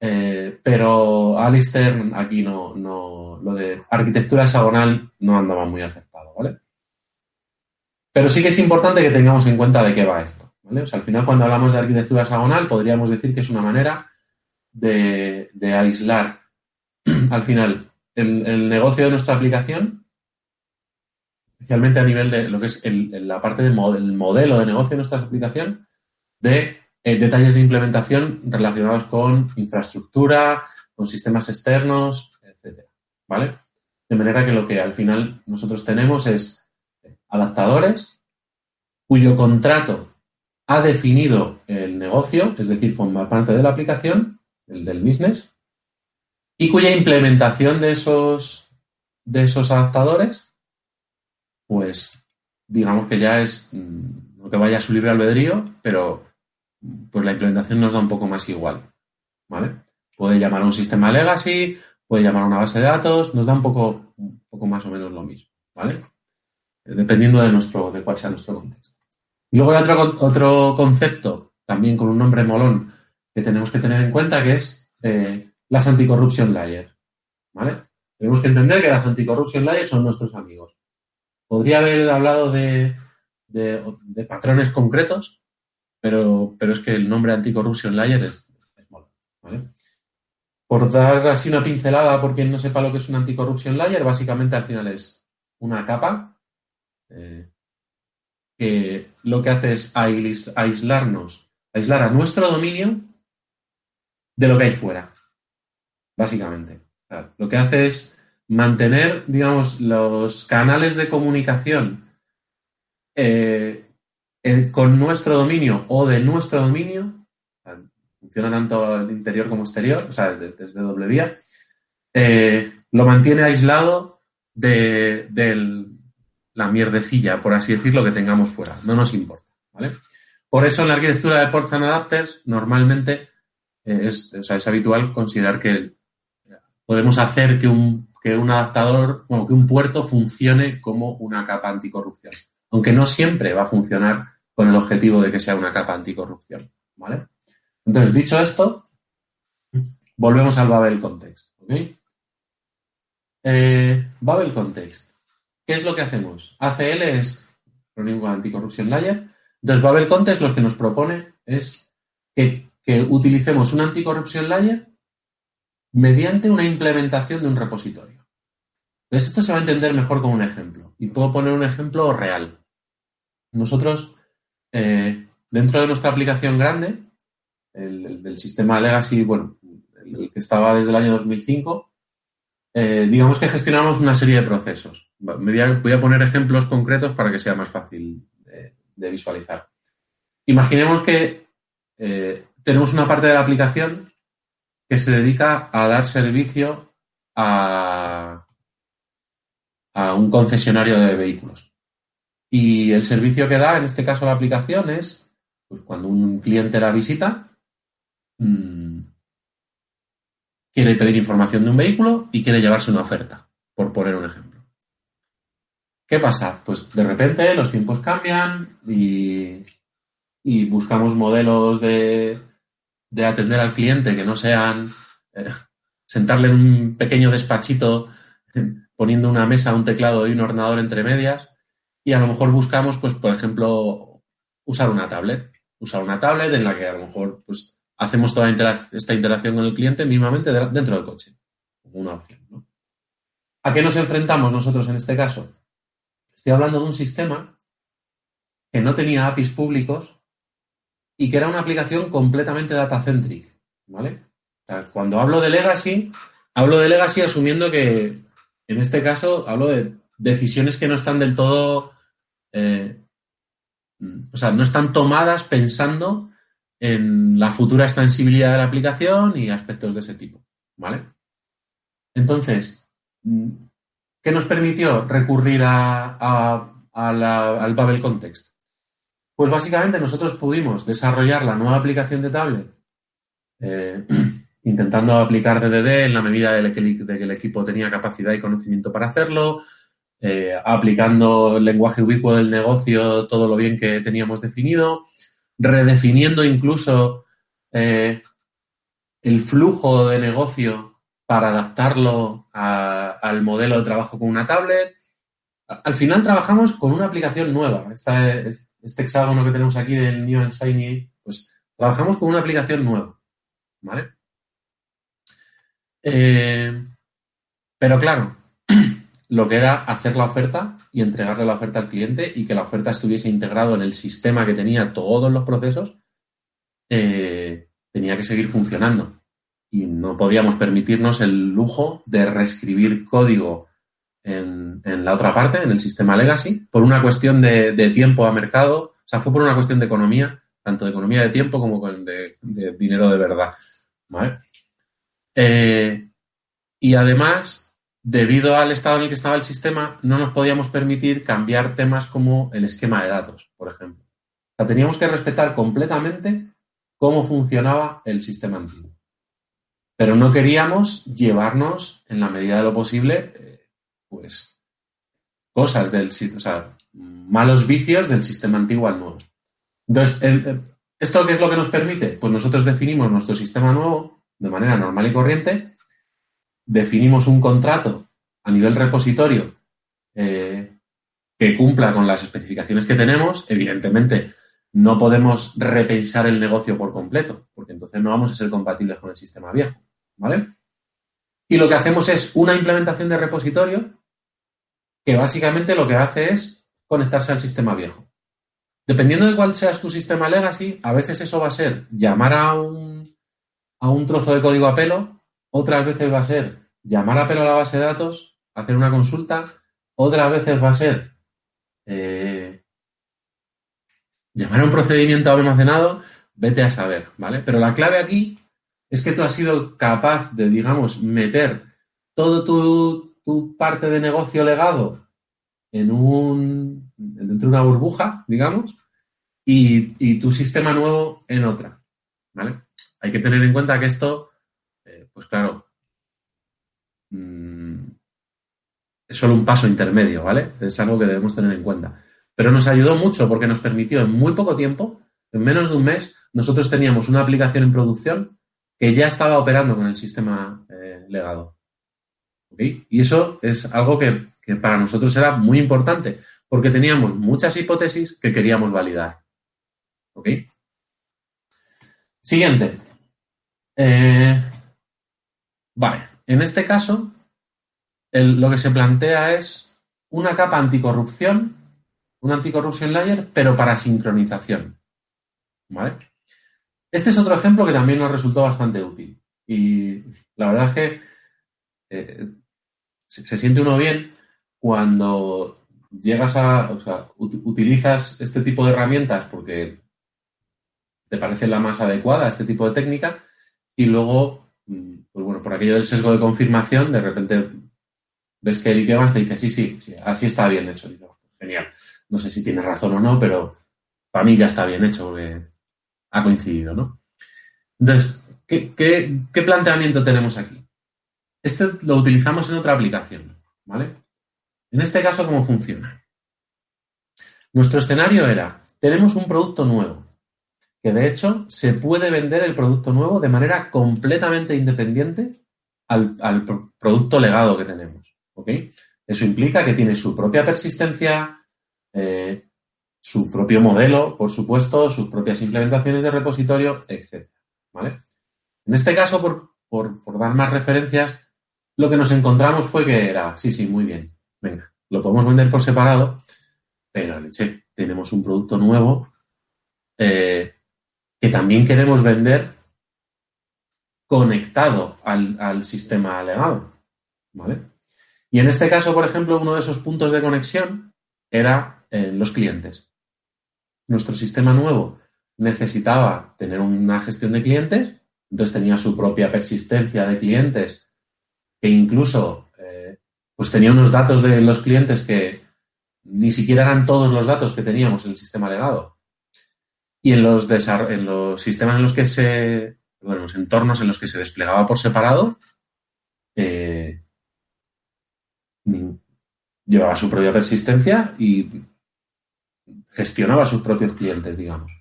Eh, pero Alistair aquí no, no, lo de arquitectura hexagonal no andaba muy aceptado, ¿vale? Pero sí que es importante que tengamos en cuenta de qué va esto al final, cuando hablamos de arquitectura hexagonal, podríamos decir que es una manera de, aislar, al final, el, negocio de nuestra aplicación, especialmente a nivel de lo que es la parte del modelo de negocio de nuestra aplicación, de eh, detalles de implementación relacionados con infraestructura, con sistemas externos, etcétera. ¿Vale? De manera que lo que al final nosotros tenemos es adaptadores cuyo contrato ha definido el negocio, es decir, forma parte de la aplicación, el del business, y cuya implementación de esos, de esos adaptadores, pues digamos que ya es, mm, no que vaya a su libre albedrío, pero pues la implementación nos da un poco más igual, ¿vale? Puede llamar a un sistema legacy, puede llamar a una base de datos, nos da un poco, poco más o menos lo mismo, ¿vale? Dependiendo de, nuestro, de cuál sea nuestro contexto. Y luego hay otro, otro concepto, también con un nombre molón, que tenemos que tener en cuenta, que es eh, las anticorruption layers. ¿Vale? Tenemos que entender que las anticorruption layers son nuestros amigos. Podría haber hablado de, patrones concretos, pero, pero, es que el nombre anticorruption layer es, es molón. ¿vale? Por dar así una pincelada, por quien no sepa lo que es un anticorruption layer, básicamente al final es una capa eh, que lo que hace es aislarnos aislar a nuestro dominio de lo que hay fuera, básicamente. lo que hace es mantener, digamos, los canales de comunicación eh, con nuestro dominio o de nuestro dominio, funciona tanto al interior como exterior, o sea, desde, doble vía, eh, lo mantiene aislado de, la mierdecilla, por así decirlo, que tengamos fuera. No nos importa, ¿vale? Por eso en la arquitectura de ports and adapters normalmente eh, es, es habitual considerar que podemos hacer que un, que un adaptador, bueno, que un puerto funcione como una capa anticorrupción. Aunque no siempre va a funcionar con el objetivo de que sea una capa anticorrupción. ¿Vale? Entonces, dicho esto, volvemos al Babel Context. Eh, Babel Context. ¿Qué es lo que hacemos? ACL es acrónimo Anticorruption Layer. Entonces, Babel Context lo que nos propone es que, que utilicemos un anticorrupción layer mediante una implementación de un repositorio. esto se va a entender mejor con un ejemplo. Y puedo poner un ejemplo real. Nosotros, eh, dentro de nuestra aplicación grande, el, del sistema Legacy, bueno, el, que estaba desde el año 2005, eh, digamos que gestionamos una serie de procesos. voy, a, poner ejemplos concretos para que sea más fácil de, visualizar. Imaginemos que eh, tenemos una parte de la aplicación que se dedica a dar servicio a, un concesionario de vehículos. Y el servicio que da, en este caso la aplicación, es pues, cuando un cliente la visita, mm, quiere pedir información de un vehículo y quiere llevarse una oferta, por poner un ejemplo. ¿Qué pasa? Pues de repente los tiempos cambian y buscamos modelos de, de atender al cliente que no sean eh, sentarle en un pequeño despachito poniendo una mesa, un teclado y un ordenador entre medias y a lo mejor buscamos, pues, por ejemplo, usar una tablet. Usar una tablet en la que a lo mejor pues, hacemos toda esta interacción con el cliente mínimamente dentro del coche, una opción. ¿A qué nos enfrentamos nosotros en este caso? Estoy hablando de un sistema que no tenía APIs públicos y que era una aplicación completamente data-centric, ¿vale? cuando hablo de legacy, hablo de legacy asumiendo que, en este caso, hablo de decisiones que no están del todo, eh, o sea, no están tomadas pensando en la futura extensibilidad de la aplicación y aspectos de ese tipo, ¿vale? Entonces, ¿qué nos permitió recurrir a, al Babel Context? Pues básicamente nosotros pudimos desarrollar la nueva aplicación de tablet eh, intentando aplicar DDD en la medida de que, el, equipo tenía capacidad y conocimiento para hacerlo, eh, aplicando el lenguaje ubicuo del negocio todo lo bien que teníamos definido, redefiniendo incluso eh, el flujo de negocio para adaptarlo al modelo de trabajo con una tablet. Al final trabajamos con una aplicación nueva. Este hexágono que tenemos aquí del New Shiny, pues trabajamos con una aplicación nueva, ¿vale? Eh, pero claro, lo que era hacer la oferta y entregarle la oferta al cliente y que la oferta estuviese integrado en el sistema que tenía todos los procesos, eh, tenía que seguir funcionando. Y no podíamos permitirnos el lujo de reescribir código en, la otra parte, en el sistema legacy, por una cuestión de, tiempo a mercado. O sea, fue por una cuestión de economía, tanto de economía de tiempo como de, dinero de verdad. Eh, y además, debido al estado en el que estaba el sistema, no nos podíamos permitir cambiar temas como el esquema de datos, por ejemplo. O sea, teníamos que respetar completamente cómo funcionaba el sistema antiguo. Pero no queríamos llevarnos, en la medida de lo posible, pues, cosas del o sea, malos vicios del sistema antiguo al nuevo. Entonces, ¿esto qué es lo que nos permite? Pues nosotros definimos nuestro sistema nuevo de manera normal y corriente, definimos un contrato a nivel repositorio eh, que cumpla con las especificaciones que tenemos, evidentemente no podemos repensar el negocio por completo, porque entonces no vamos a ser compatibles con el sistema viejo, ¿vale? Y lo que hacemos es una implementación de repositorio que básicamente lo que hace es conectarse al sistema viejo. dependiendo de cuál seas tu sistema legacy, a veces eso va a ser llamar a un, a un trozo de código a pelo, otras veces va a ser llamar a pelo a la base de datos, hacer una consulta, otras veces va a ser eh, llamar a un procedimiento almacenado, vete a saber, ¿vale? Pero la clave aquí es que tú has sido capaz de, digamos, meter todo tu, tu parte de negocio legado en un, dentro de una burbuja, digamos, y, tu sistema nuevo en otra, ¿vale? Hay que tener en cuenta que esto, eh, pues claro, mm, es solo un paso intermedio, ¿vale? Es algo que debemos tener en cuenta. Pero nos ayudó mucho porque nos permitió en muy poco tiempo, en menos de un mes, nosotros teníamos una aplicación en producción que ya estaba operando con el sistema eh, legado. Y eso es algo que, para nosotros era muy importante, porque teníamos muchas hipótesis que queríamos validar. ¿Ok? Siguiente. Eh, vale, en este caso, lo que se plantea es una capa anticorrupción, una anticorrupción layer, pero para sincronización. ¿Vale? Este es otro ejemplo que también nos resultó bastante útil. Y la verdad es que eh, se, siente uno bien cuando llegas a, o sea, utilizas este tipo de herramientas porque te parece la más adecuada a este tipo de técnica y luego, mm, pues bueno, por aquello del sesgo de confirmación, de repente ves que el IKEA te dice, sí, sí, sí, así está bien hecho. Genial. No sé si tienes razón o no, pero para mí ya está bien hecho porque ha coincidido, ¿no? Entonces, qué planteamiento tenemos aquí? Este lo utilizamos en otra aplicación, ¿vale? En este caso, ¿cómo funciona? Nuestro escenario era, tenemos un producto nuevo, que de hecho se puede vender el producto nuevo de manera completamente independiente al, producto legado que tenemos, ¿ok? Eso implica que tiene su propia persistencia, eh, su propio modelo, por supuesto, sus propias implementaciones de repositorio, etc. ¿vale? En este caso, por dar más referencias, lo que nos encontramos fue que era, sí, sí, muy bien, venga, lo podemos vender por separado, pero leche, tenemos un producto nuevo eh, que también queremos vender conectado al, sistema legado. ¿Vale? Y en este caso, por ejemplo, uno de esos puntos de conexión era eh, los clientes. Nuestro sistema nuevo necesitaba tener una gestión de clientes, entonces tenía su propia persistencia de clientes que incluso eh, pues tenía unos datos de los clientes que ni siquiera eran todos los datos que teníamos en el sistema legado. Y en los, en los sistemas en los que se, bueno, los entornos en los que se desplegaba por separado, eh, llevaba su propia persistencia y gestionaba sus propios clientes, digamos.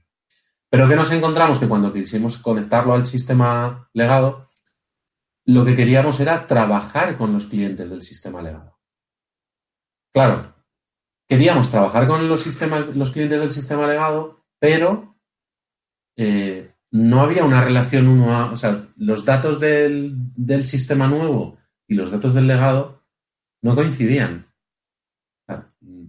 Pero que nos encontramos que cuando quisimos conectarlo al sistema legado, lo que queríamos era trabajar con los clientes del sistema legado. Claro, queríamos trabajar con los, sistemas, los clientes del sistema legado, pero eh, no había una relación uno a, o sea, los datos del, sistema nuevo y los datos del legado no coincidían.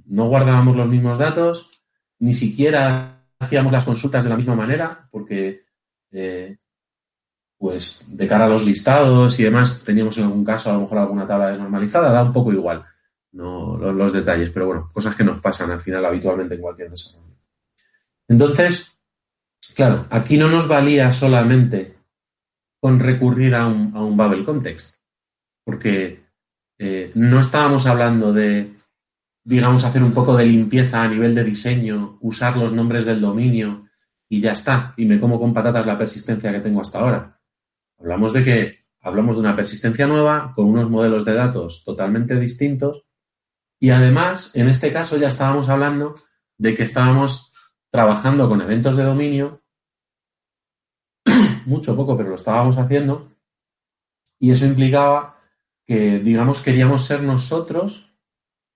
no guardábamos los mismos datos, ni siquiera hacíamos las consultas de la misma manera, porque eh, pues de cara a los listados y demás, teníamos en algún caso a lo mejor alguna tabla desnormalizada, da un poco igual no, los, detalles, pero bueno, cosas que nos pasan al final habitualmente en cualquier desarrollo. Entonces, claro, aquí no nos valía solamente con recurrir a un, a Babel Context, porque eh, no estábamos hablando de, digamos, hacer un poco de limpieza a nivel de diseño, usar los nombres del dominio y ya está, y me como con patatas la persistencia que tengo hasta ahora Hablamos de que hablamos de una persistencia nueva con unos modelos de datos totalmente distintos y además, en este caso ya estábamos hablando de que estábamos trabajando con eventos de dominio, mucho poco, pero lo estábamos haciendo, y eso implicaba que, digamos, queríamos ser nosotros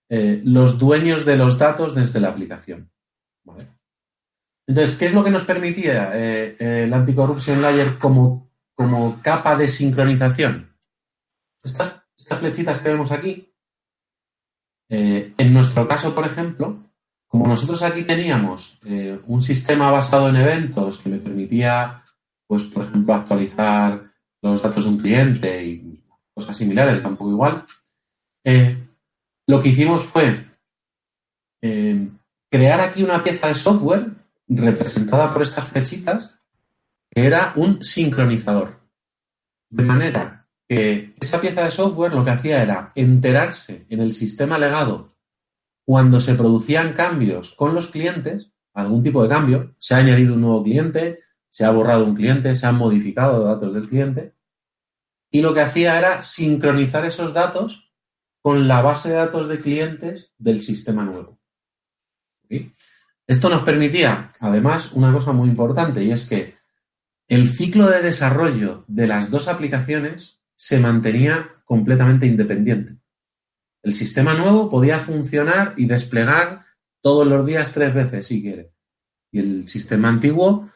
eh, los dueños de los datos desde la aplicación. Entonces, ¿qué es lo que nos permitía eh, el Anticorruption Layer como como capa de sincronización. Estas, flechitas que vemos aquí, eh, en nuestro caso, por ejemplo, como nosotros aquí teníamos eh, un sistema basado en eventos que me permitía, pues, por ejemplo, actualizar los datos de un cliente y cosas similares, tampoco igual, eh, lo que hicimos fue crear aquí una pieza de software representada por estas flechitas era un sincronizador. De manera que esa pieza de software lo que hacía era enterarse en el sistema legado cuando se producían cambios con los clientes, algún tipo de cambio, se ha añadido un nuevo cliente, se ha borrado un cliente, se han modificado datos del cliente, y lo que hacía era sincronizar esos datos con la base de datos de clientes del sistema nuevo. Esto nos permitía, además, una cosa muy importante, y es que el ciclo de desarrollo de las dos aplicaciones se mantenía completamente independiente. El sistema nuevo podía funcionar y desplegar todos los días tres veces si quiere. Y el sistema antiguo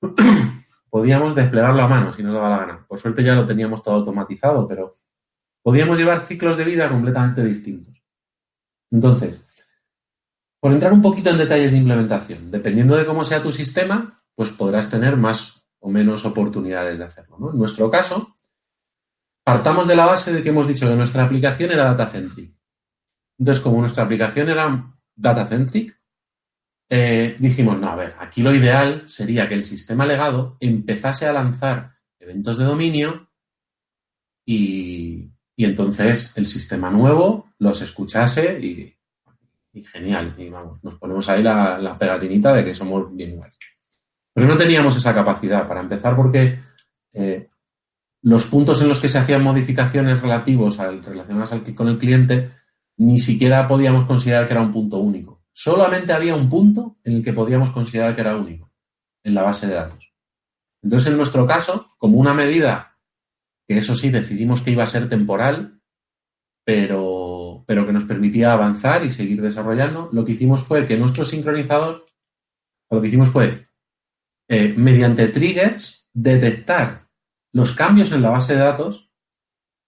podíamos desplegarlo a mano si nos daba la gana. Por suerte ya lo teníamos todo automatizado, pero podíamos llevar ciclos de vida completamente distintos. Entonces, por entrar un poquito en detalles de implementación, dependiendo de cómo sea tu sistema, pues podrás tener más o menos oportunidades de hacerlo. En nuestro caso, partamos de la base de que hemos dicho que nuestra aplicación era data-centric. Entonces, como nuestra aplicación era data-centric, eh, dijimos, no, a ver, aquí lo ideal sería que el sistema legado empezase a lanzar eventos de dominio y, entonces el sistema nuevo los escuchase y, genial. Y vamos, nos ponemos ahí la, pegatinita de que somos bien iguales. Pero no teníamos esa capacidad para empezar porque eh, los puntos en los que se hacían modificaciones relativos al, relacionadas con el cliente ni siquiera podíamos considerar que era un punto único. Solamente había un punto en el que podíamos considerar que era único, en la base de datos. Entonces, en nuestro caso, como una medida que eso sí decidimos que iba a ser temporal, pero, pero que nos permitía avanzar y seguir desarrollando, lo que hicimos fue que nuestro sincronizador, lo que hicimos fue, eh, mediante triggers, detectar los cambios en la base de datos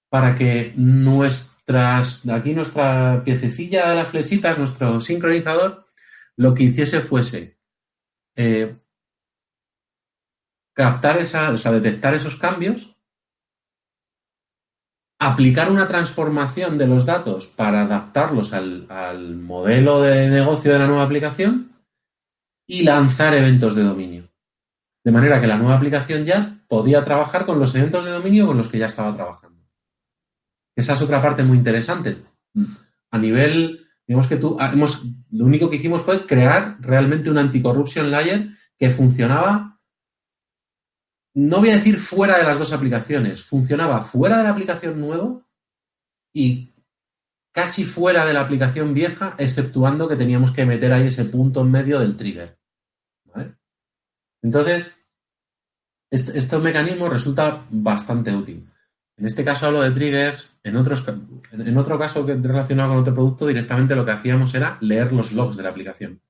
para que nuestras, aquí nuestra piececilla de las flechitas, nuestro sincronizador, lo que hiciese fuese eh, captar esa, o sea, detectar esos cambios, aplicar una transformación de los datos para adaptarlos al, al modelo de negocio de la nueva aplicación y lanzar eventos de dominio. De manera que la nueva aplicación ya podía trabajar con los eventos de dominio con los que ya estaba trabajando. Esa es otra parte muy interesante. A nivel, digamos que tú, ah, hemos, lo único que hicimos fue crear realmente un anticorruption layer que funcionaba, no voy a decir fuera de las dos aplicaciones, funcionaba fuera de la aplicación nueva y casi fuera de la aplicación vieja, exceptuando que teníamos que meter ahí ese punto en medio del trigger. Entonces, este, este, mecanismo resulta bastante útil. En este caso hablo de triggers, en, otros, en otro caso que relacionado con otro producto, directamente lo que hacíamos era leer los logs de la aplicación.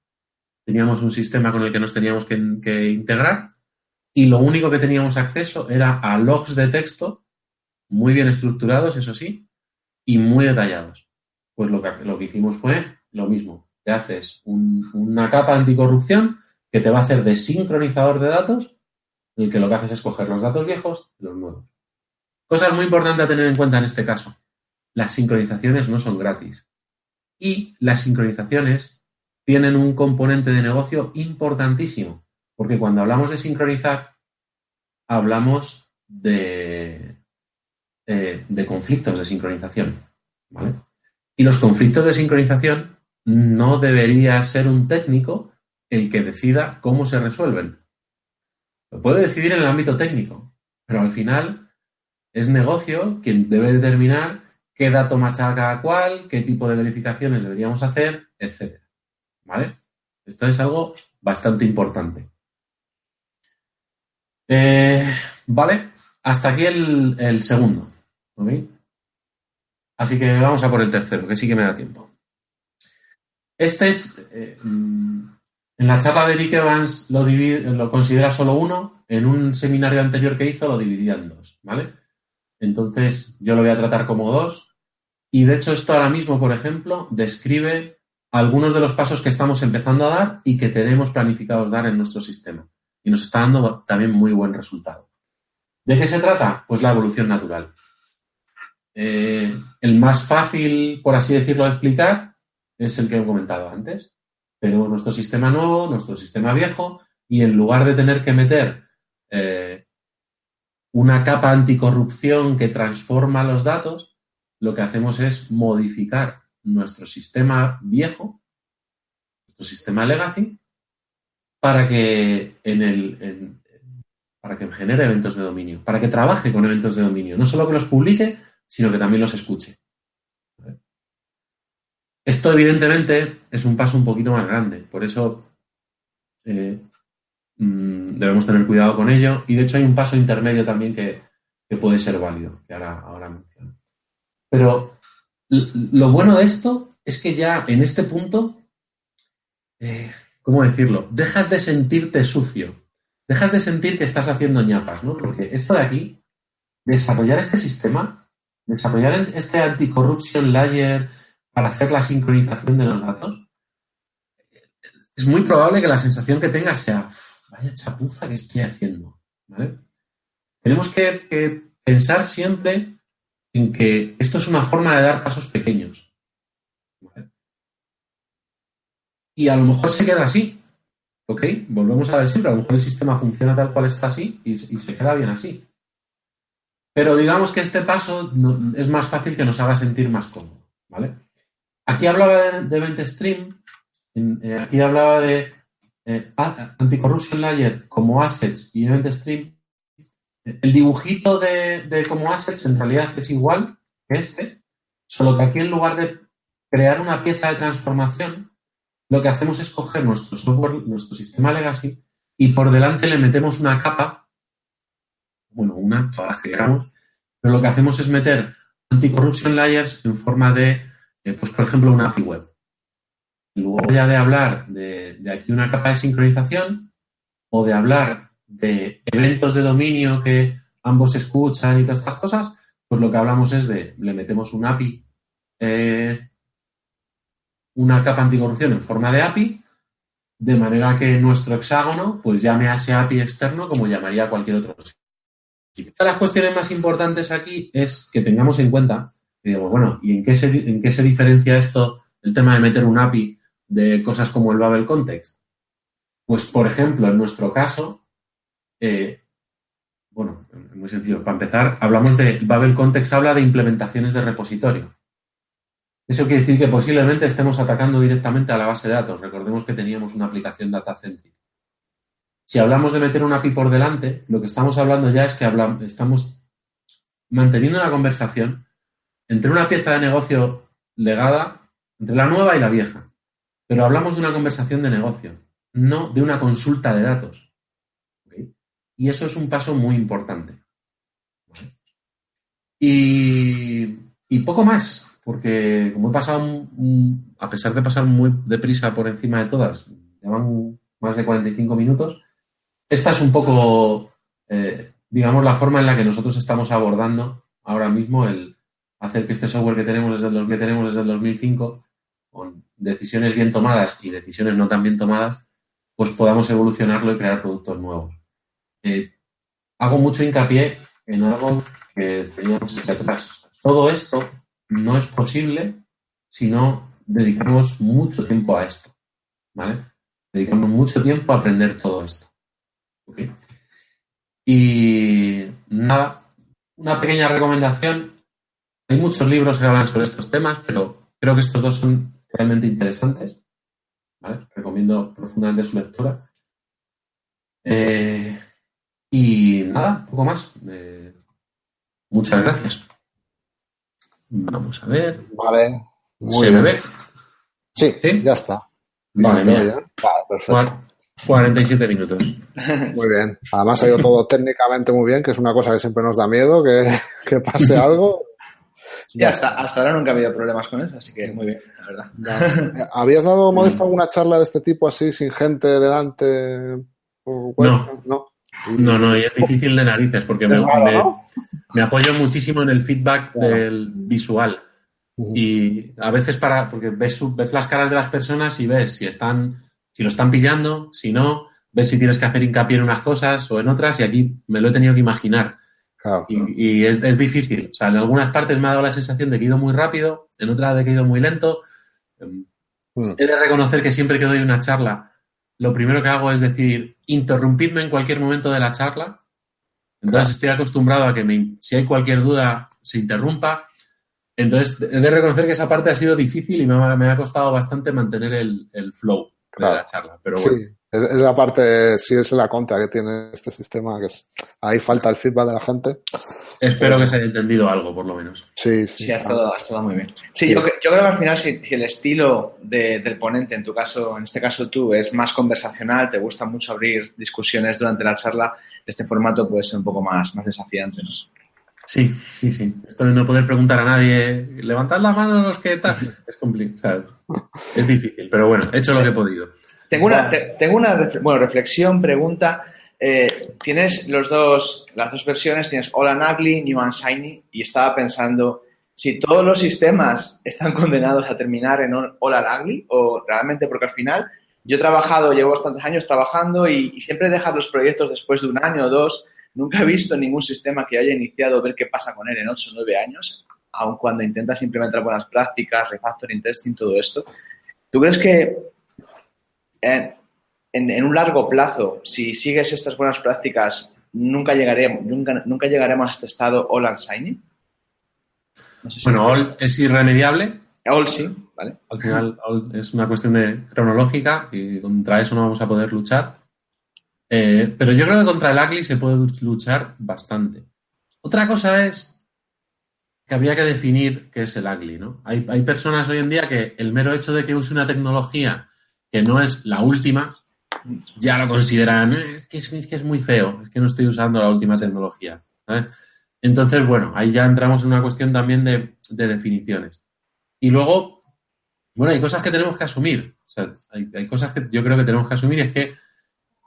Teníamos un sistema con el que nos teníamos que, que integrar y lo único que teníamos acceso era a logs de texto muy bien estructurados, eso sí, y muy detallados. Pues lo que, lo que hicimos fue lo mismo. Te haces una capa anticorrupción que te va a hacer de sincronizador de datos, el que lo que haces es coger los datos viejos y los nuevos. Cosa muy importante a tener en cuenta en este caso. Las sincronizaciones no son gratis. Y las sincronizaciones tienen un componente de negocio importantísimo, porque cuando hablamos de sincronizar, hablamos de, eh, de conflictos de sincronización. Y los conflictos de sincronización no debería ser un técnico el que decida cómo se resuelven. Lo puede decidir en el ámbito técnico, pero al final es negocio quien debe determinar qué dato machaca a cuál, qué tipo de verificaciones deberíamos hacer, etc. ¿Vale? Esto es algo bastante importante. Eh, vale, hasta aquí el, segundo. Así que vamos a por el tercero, que sí que me da tiempo. Este es, eh, mm, en la charla de Eric Evans lo, lo considera solo uno, en un seminario anterior que hizo lo dividía en dos, ¿vale? Entonces yo lo voy a tratar como dos y de hecho esto ahora mismo, por ejemplo, describe algunos de los pasos que estamos empezando a dar y que tenemos planificados dar en nuestro sistema. Y nos está dando también muy buen resultado. ¿De qué se trata? Pues la evolución natural. Eh, el más fácil, por así decirlo, de explicar es el que he comentado antes. Tenemos nuestro sistema nuevo, nuestro sistema viejo, y en lugar de tener que meter eh, una capa anticorrupción que transforma los datos, lo que hacemos es modificar nuestro sistema viejo, nuestro sistema legacy, para que en el para que genere eventos de dominio, para que trabaje con eventos de dominio, no solo que los publique, sino que también los escuche. Esto, evidentemente, es un paso un poquito más grande, por eso eh, mm, debemos tener cuidado con ello. Y de hecho, hay un paso intermedio también que, puede ser válido, que ahora, ahora menciono. Pero lo bueno de esto es que ya en este punto, eh, ¿cómo decirlo? Dejas de sentirte sucio, dejas de sentir que estás haciendo ñapas, ¿no? Porque esto de aquí, desarrollar este sistema, desarrollar este anticorruption layer para hacer la sincronización de los datos, es muy probable que la sensación que tengas sea, vaya chapuza que estoy haciendo, ¿vale? Tenemos que pensar siempre en que esto es una forma de dar pasos pequeños. Y a lo mejor se queda así. ¿Ok? Volvemos a decir, a lo mejor el sistema funciona tal cual está así y, se queda bien así. Pero digamos que este paso es más fácil que nos haga sentir más cómodos. ¿Vale? Aquí hablaba de, Event Stream, eh, aquí hablaba de eh, Anticorruption Layer como assets y Event Stream el dibujito de, como assets en realidad es igual que este, solo que aquí en lugar de crear una pieza de transformación, lo que hacemos es coger nuestro software, nuestro sistema legacy, y por delante le metemos una capa, bueno, una, todas las pero lo que hacemos es meter anti-corruption layers en forma de, eh, pues por ejemplo, una API web. Luego ya de hablar de, aquí una capa de sincronización o de hablar de eventos de dominio que ambos escuchan y todas estas cosas, pues lo que hablamos es de, le metemos un API, eh, una capa anticorrupción en forma de API, de manera que nuestro hexágono pues llame a ese API externo como llamaría cualquier otro. Una de las cuestiones más importantes aquí es que tengamos en cuenta, digamos, bueno, ¿y en qué, se, en qué se diferencia esto, el tema de meter un API de cosas como el Babel Context? Pues, por ejemplo, en nuestro caso, eh, bueno, muy sencillo. Para empezar, hablamos de Babel Context habla de implementaciones de repositorio. Eso quiere decir que posiblemente estemos atacando directamente a la base de datos. Recordemos que teníamos una aplicación data centric. Si hablamos de meter un API por delante, lo que estamos hablando ya es que estamos manteniendo una conversación entre una pieza de negocio legada, entre la nueva y la vieja. Pero hablamos de una conversación de negocio, no de una consulta de datos. Y eso es un paso muy importante. Y, poco más, porque como he pasado, a pesar de pasar muy deprisa por encima de todas, llevan más de 45 minutos, esta es un poco, eh, digamos, la forma en la que nosotros estamos abordando ahora mismo el hacer que este software que tenemos desde el, que tenemos desde el 2005, con decisiones bien tomadas y decisiones no tan bien tomadas, pues podamos evolucionarlo y crear productos nuevos. Eh, hago mucho hincapié en algo que teníamos atrás. Todo esto no es posible si no dedicamos mucho tiempo a esto. ¿Vale? Dedicamos mucho tiempo a aprender todo esto. Y nada, una pequeña recomendación. Hay muchos libros que hablan sobre estos temas, pero creo que estos dos son realmente interesantes. ¿vale? Recomiendo profundamente su lectura. Eh, y nada, poco más. Eh, muchas gracias. Vamos a ver. Vale. Muy ¿Se ve? Sí, ya está. Vale, Vale, perfecto. 47 minutos. Muy bien. Además ha ido todo técnicamente muy bien, que es una cosa que siempre nos da miedo, que, pase algo. Ya hasta, hasta ahora nunca ha habido problemas con eso, así que muy bien, la verdad. ¿Habías dado, Modesto, alguna charla de este tipo así, sin gente delante? no. no. No, no, y es difícil de narices porque me, apoyo muchísimo en el feedback del visual. Y a veces para, porque ves, ves las caras de las personas y ves si están, si lo están pillando, si no, ves si tienes que hacer hincapié en unas cosas o en otras, y aquí me lo he tenido que imaginar. Y, es, es, difícil. O sea, en algunas partes me ha dado la sensación de que he ido muy rápido, en otras de que he ido muy lento. Mm. He de reconocer que siempre que doy una charla, lo primero que hago es decir, interrumpidme en cualquier momento de la charla. Entonces estoy acostumbrado a que me, si hay cualquier duda se interrumpa. Entonces he de reconocer que esa parte ha sido difícil y me ha, costado bastante mantener el, flow de la charla. Pero bueno. Sí, es, la parte, sí es la contra que tiene este sistema, que es, ahí falta el feedback de la gente. Espero que se haya entendido algo, por lo menos. Sí, sí. Sí, ha estado, muy bien. Sí, Yo, yo, creo que al final, si, el estilo del ponente, en tu caso, en este caso tú, es más conversacional, te gusta mucho abrir discusiones durante la charla, este formato puede ser un poco más, más desafiante. ¿no? Sí, sí, sí. Esto de no poder preguntar a nadie, levantad la mano los que tal, es complicado. es difícil, pero bueno, he hecho lo que he podido. Tengo una, tengo una bueno, reflexión, pregunta. Eh, tienes los dos, las dos versiones, tienes All and Ugly, New and Shiny, y estaba pensando si todos los sistemas están condenados a terminar en All and Ugly o realmente porque al final yo he trabajado, llevo bastantes años trabajando y, siempre dejas los proyectos después de un año o dos. Nunca he visto ningún sistema que haya iniciado ver qué pasa con él en 8 o 9 años, aun cuando intentas implementar buenas prácticas, refactoring testing, todo esto. ¿Tú crees que en, un largo plazo, si sigues estas buenas prácticas, nunca llegaremos, nunca, nunca llegaremos a este estado all and shiny? bueno, all es irremediable. All sí, ¿vale? Al final es una cuestión de cronológica y contra eso no vamos a poder luchar. Eh, pero yo creo que contra el ugly se puede luchar bastante. Otra cosa es que habría que definir qué es el ugly, ¿no? Hay, hay personas hoy en día que el mero hecho de que use una tecnología que no es la última, ya lo consideran, eh, es, que es, muy feo, es que no estoy usando la última tecnología. Entonces, bueno, ahí ya entramos en una cuestión también de, definiciones. Y luego, bueno, hay cosas que tenemos que asumir. hay, hay, cosas que yo creo que tenemos que asumir, es que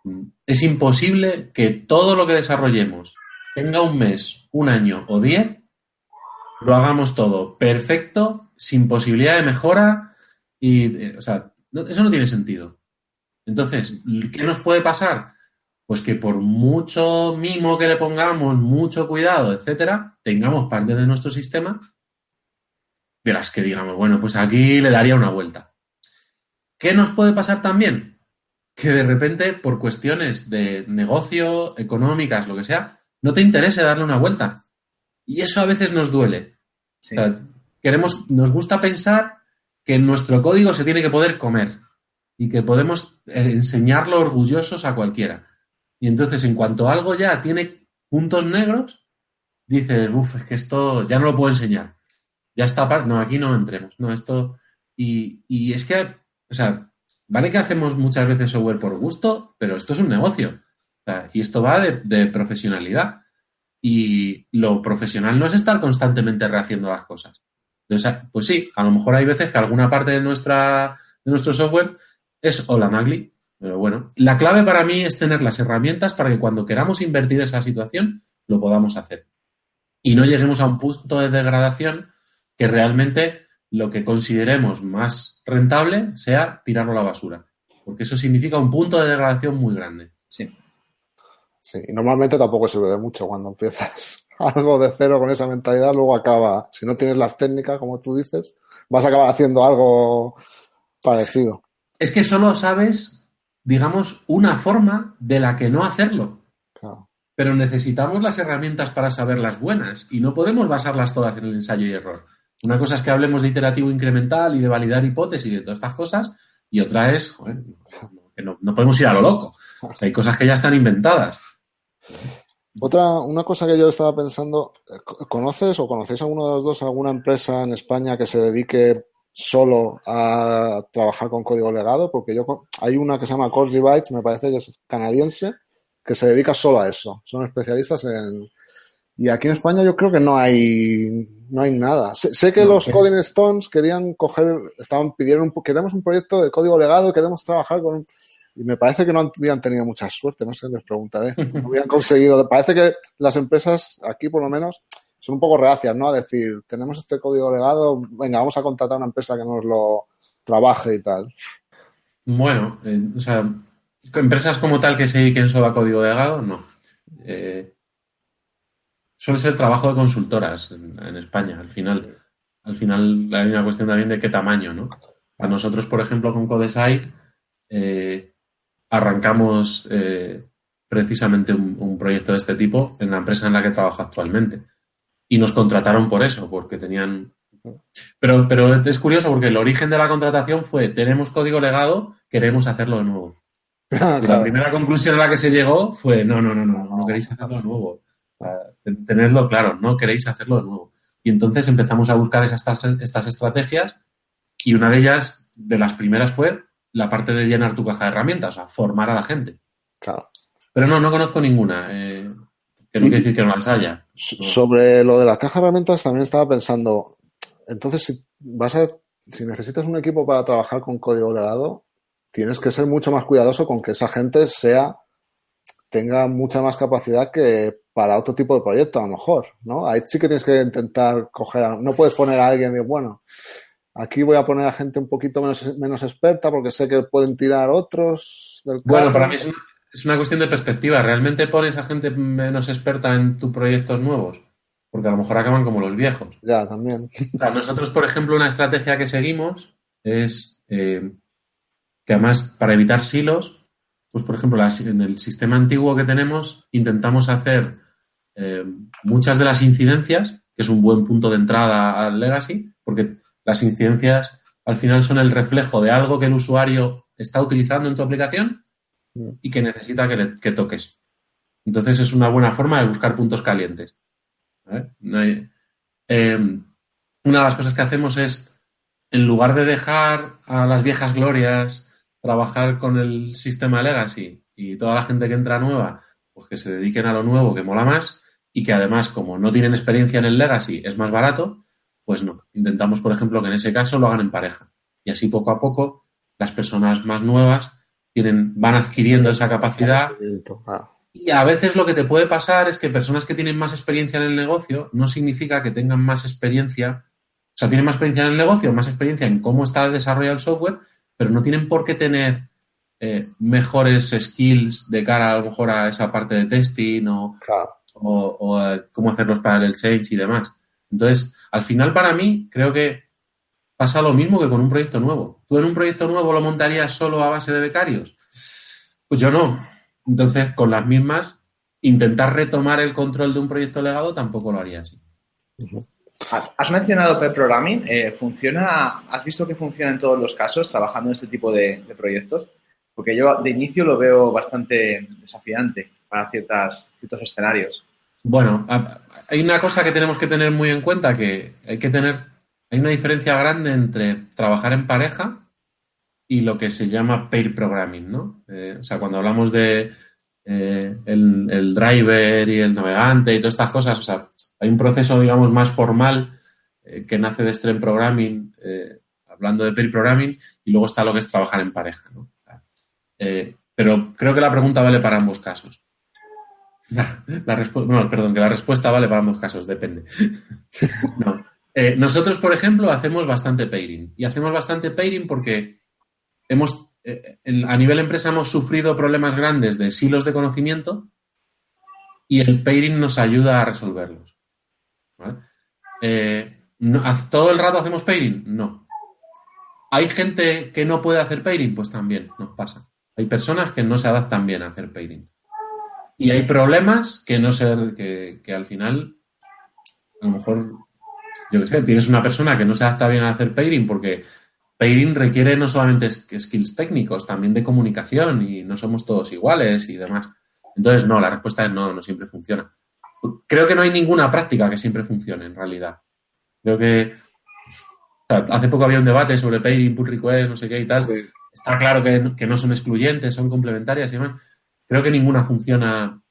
mm, es imposible que todo lo que desarrollemos tenga un mes, un año o diez, lo hagamos todo perfecto, sin posibilidad de mejora y, eh, o sea, eso no tiene sentido. Entonces, ¿qué nos puede pasar? Pues que por mucho mimo que le pongamos, mucho cuidado, etcétera, tengamos parte de nuestro sistema de las que digamos, bueno, pues aquí le daría una vuelta. ¿Qué nos puede pasar también? Que de repente, por cuestiones de negocio, económicas, lo que sea, no te interese darle una vuelta. Y eso a veces nos duele. queremos, nos gusta pensar que nuestro código se tiene que poder comer y que podemos eh, enseñarlo orgullosos a cualquiera. Y entonces, en cuanto algo ya tiene puntos negros, dices, uff, es que esto ya no lo puedo enseñar. Ya está, no, aquí no entremos. No, esto. Y, y, es que, o sea, vale que hacemos muchas veces software por gusto, pero esto es un negocio. y esto va de, profesionalidad. Y lo profesional no es estar constantemente rehaciendo las cosas. Entonces, pues sí, a lo mejor hay veces que alguna parte de, nuestra, de nuestro software es hola Nagli, pero bueno, la clave para mí es tener las herramientas para que cuando queramos invertir esa situación lo podamos hacer. Y no lleguemos a un punto de degradación que realmente lo que consideremos más rentable sea tirarlo a la basura. Porque eso significa un punto de degradación muy grande. Sí. Sí, y normalmente tampoco sirve de mucho cuando empiezas algo de cero con esa mentalidad, luego acaba, si no tienes las técnicas, como tú dices, vas a acabar haciendo algo parecido. Es que solo sabes, digamos, una forma de la que no hacerlo. Pero necesitamos las herramientas para saber las buenas y no podemos basarlas todas en el ensayo y error. Una cosa es que hablemos de iterativo incremental y de validar hipótesis y de todas estas cosas, y otra es que no, no, podemos ir a lo loco. hay cosas que ya están inventadas. Otra, una cosa que yo estaba pensando, ¿conoces o conocéis alguno de los dos alguna empresa en España que se dedique solo a trabajar con código legado? Porque yo hay una que se llama Core Bytes, me parece que es canadiense, que se dedica solo a eso. Son especialistas en y aquí en España yo creo que no hay no hay nada. Sé, que los Coding Stones querían coger, estaban pidieron queremos un proyecto de código legado, queremos trabajar con y me parece que no habían tenido mucha suerte, no sé, les preguntaré. No habían conseguido. Parece que las empresas aquí, por lo menos, son un poco reacias, ¿no? A decir, tenemos este código legado, venga, vamos a contratar a una empresa que nos lo trabaje y tal. Bueno, eh, o sea, empresas como tal que se dediquen solo a código legado, no. Eh, suele ser trabajo de consultoras en, España, al final. Al final hay una cuestión también de qué tamaño, ¿no? A nosotros, por ejemplo, con Codesite, eh, arrancamos eh, precisamente un, proyecto de este tipo en la empresa en la que trabajo actualmente. Y nos contrataron por eso, porque tenían... Pero, pero es curioso porque el origen de la contratación fue, tenemos código legado, queremos hacerlo de nuevo. La primera conclusión a la que se llegó fue, no, no, no, no, no queréis hacerlo de nuevo. Tenerlo claro, no queréis hacerlo de nuevo. Y entonces empezamos a buscar estas, estas estrategias y una de ellas, de las primeras, fue la parte de llenar tu caja de herramientas, o sea, formar a la gente. Claro. Pero no, no conozco ninguna. Eh, que no quiere decir que no las haya. Sobre lo de la caja de herramientas también estaba pensando, entonces si vas a, si necesitas un equipo para trabajar con código legado, tienes que ser mucho más cuidadoso con que esa gente sea tenga mucha más capacidad que para otro tipo de proyecto, a lo mejor, ¿no? Ahí sí que tienes que intentar coger, no puedes poner a alguien y bueno, aquí voy a poner a gente un poquito menos, menos experta porque sé que pueden tirar otros del Bueno, para mí es una, es una cuestión de perspectiva. ¿Realmente pones a gente menos experta en tus proyectos nuevos? Porque a lo mejor acaban como los viejos. Ya, también. nosotros, por ejemplo, una estrategia que seguimos es eh, que además para evitar silos, pues por ejemplo, en el sistema antiguo que tenemos intentamos hacer eh, muchas de las incidencias, que es un buen punto de entrada al legacy, porque las incidencias al final son el reflejo de algo que el usuario está utilizando en tu aplicación y que necesita que, toques. Entonces es una buena forma de buscar puntos calientes. Eh, una de las cosas que hacemos es, en lugar de dejar a las viejas glorias trabajar con el sistema legacy y toda la gente que entra nueva, pues que se dediquen a lo nuevo que mola más y que además, como no tienen experiencia en el legacy, es más barato, pues no. Intentamos, por ejemplo, que en ese caso lo hagan en pareja. Y así poco a poco las personas más nuevas tienen, van adquiriendo esa capacidad. Y a veces lo que te puede pasar es que personas que tienen más experiencia en el negocio no significa que tengan más experiencia, o sea, tienen más experiencia en el negocio, más experiencia en cómo está desarrollado el software, pero no tienen por qué tener eh, mejores skills de cara a lo mejor a esa parte de testing o, o, cómo hacerlos para el change y demás. Entonces, al final para mí creo que pasa lo mismo que con un proyecto nuevo. ¿Tú en un proyecto nuevo lo montarías solo a base de becarios? Pues yo no. Entonces, con las mismas, intentar retomar el control de un proyecto legado tampoco lo haría así. Has mencionado pair programming. Eh, ¿Funciona? ¿Has visto que funciona en todos los casos trabajando en este tipo de, proyectos? Porque yo de inicio lo veo bastante desafiante para ciertas, ciertos escenarios. Bueno, hay una cosa que tenemos que tener muy en cuenta que hay que tener, hay una diferencia grande entre trabajar en pareja y lo que se llama pair programming, ¿no? Eh, o sea, cuando hablamos de eh, el, driver y el navegante y todas estas cosas, o sea, hay un proceso, digamos, más formal eh, que nace de Stream Programming, hablando de pair programming, y luego está lo que es trabajar en pareja. ¿no? Pero creo que la pregunta vale para ambos casos. La, no, perdón, que la respuesta vale para ambos casos, depende. no. nosotros, por ejemplo, hacemos bastante pairing. Y hacemos bastante pairing porque hemos, a nivel empresa hemos sufrido problemas grandes de silos de conocimiento y el pairing nos ayuda a resolverlos. Eh, ¿Todo el rato hacemos pairing? No. ¿Hay gente que no puede hacer pairing? Pues también nos pasa. Hay personas que no se adaptan bien a hacer pairing. Y hay problemas que no se, que, al final, a lo mejor, yo qué sé, tienes una persona que no se adapta bien a hacer pairing porque pairing requiere no solamente skills técnicos, también de comunicación y no somos todos iguales y demás. Entonces, no, la respuesta es no, no siempre funciona creo que no hay ninguna práctica que siempre funcione en realidad. Creo que hace poco había un debate sobre pay input request, no sé qué y tal. Está claro que, no son excluyentes, son complementarias y demás. Creo que ninguna funciona.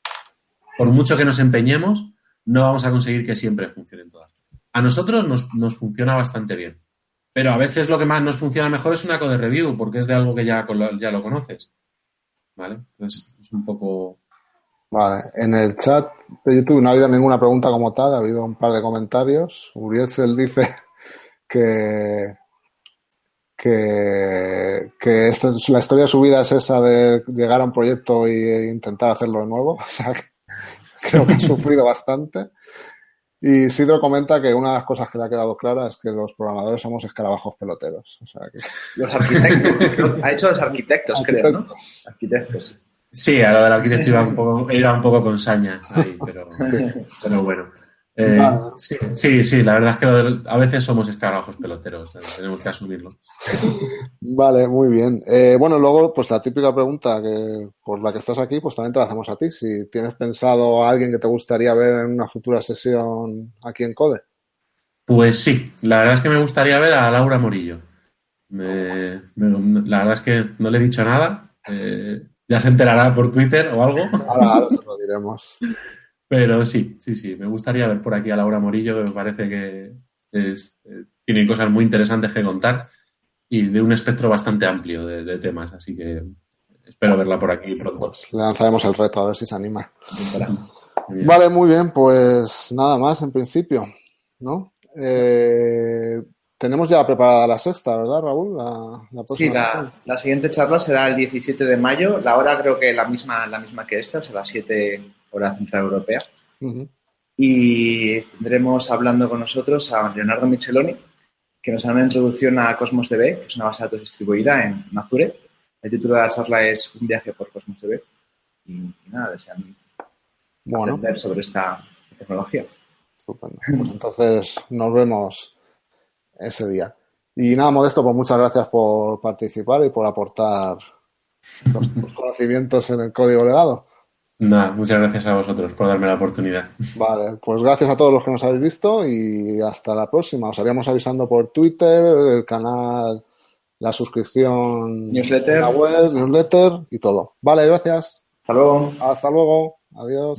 Por mucho que nos empeñemos, no vamos a conseguir que siempre funcionen todas. A nosotros nos, funciona bastante bien. Pero a veces lo que más nos funciona mejor es una code review, porque es de algo que ya, ya lo conoces. ¿Vale? Entonces, es un poco Vale, en el chat de YouTube no ha habido ninguna pregunta como tal, ha habido un par de comentarios. Urietzel dice que, que, que esta- la historia de su vida es esa de llegar a un proyecto e intentar hacerlo de nuevo. O sea, que creo que ha sufrido bastante. Y Sidro comenta que una de las cosas que le ha quedado clara es que los programadores somos escarabajos peloteros. O sea, que Los arquitectos. ha hecho los arquitectos, creo, ¿no? Arquitectos. Sí, a lo del arquitecto iba un poco, era un poco con saña ahí, pero, pero bueno. Eh, Ah. sí, sí, sí, la verdad es que a veces somos escarabajos peloteros, eh, tenemos que asumirlo. Vale, muy bien. Eh, bueno, luego, pues la típica pregunta que por la que estás aquí, pues también te la hacemos a ti. Si tienes pensado a alguien que te gustaría ver en una futura sesión aquí en Code. Pues sí, la verdad es que me gustaría ver a Laura Morillo. Me- me- la verdad es que no le he dicho nada. eh, ya se enterará por Twitter o algo. Ahora, ahora se lo diremos. Pero sí, sí, sí. Me gustaría ver por aquí a Laura Morillo, que me parece que es, eh, tiene cosas muy interesantes que contar y de un espectro bastante amplio de, de temas. Así que espero verla por aquí pronto. Pues le lanzaremos el reto a ver si se anima. Muy. Vale, muy bien. Pues nada más en principio, ¿no? Eh, tenemos ya preparada la sexta, ¿verdad, Raúl? La, la Sí, próxima la, sesión. la siguiente charla será el 17 de mayo. La hora creo que la misma, la misma que esta, o sea, las 7 horas central europea. Ujú. Y tendremos hablando con nosotros a Leonardo Micheloni, que nos hará una introducción a Cosmos DB, que es una base de datos distribuida en, Azure. El título de la charla es Un viaje por Cosmos DB. Y, y nada, desean Bueno, aprender sobre esta tecnología. estupendo. Pues entonces nos vemos ese día. Y nada, Modesto, pues muchas gracias por participar y por aportar los, tus conocimientos en el código legado. Nada, muchas gracias a vosotros por darme la oportunidad. Vale, pues gracias a todos los que nos habéis visto y hasta la próxima. Os haríamos avisando por Twitter, el canal, la suscripción Newsletter. la web, newsletter y todo. Vale, gracias. Hasta luego. Hasta luego. Adiós.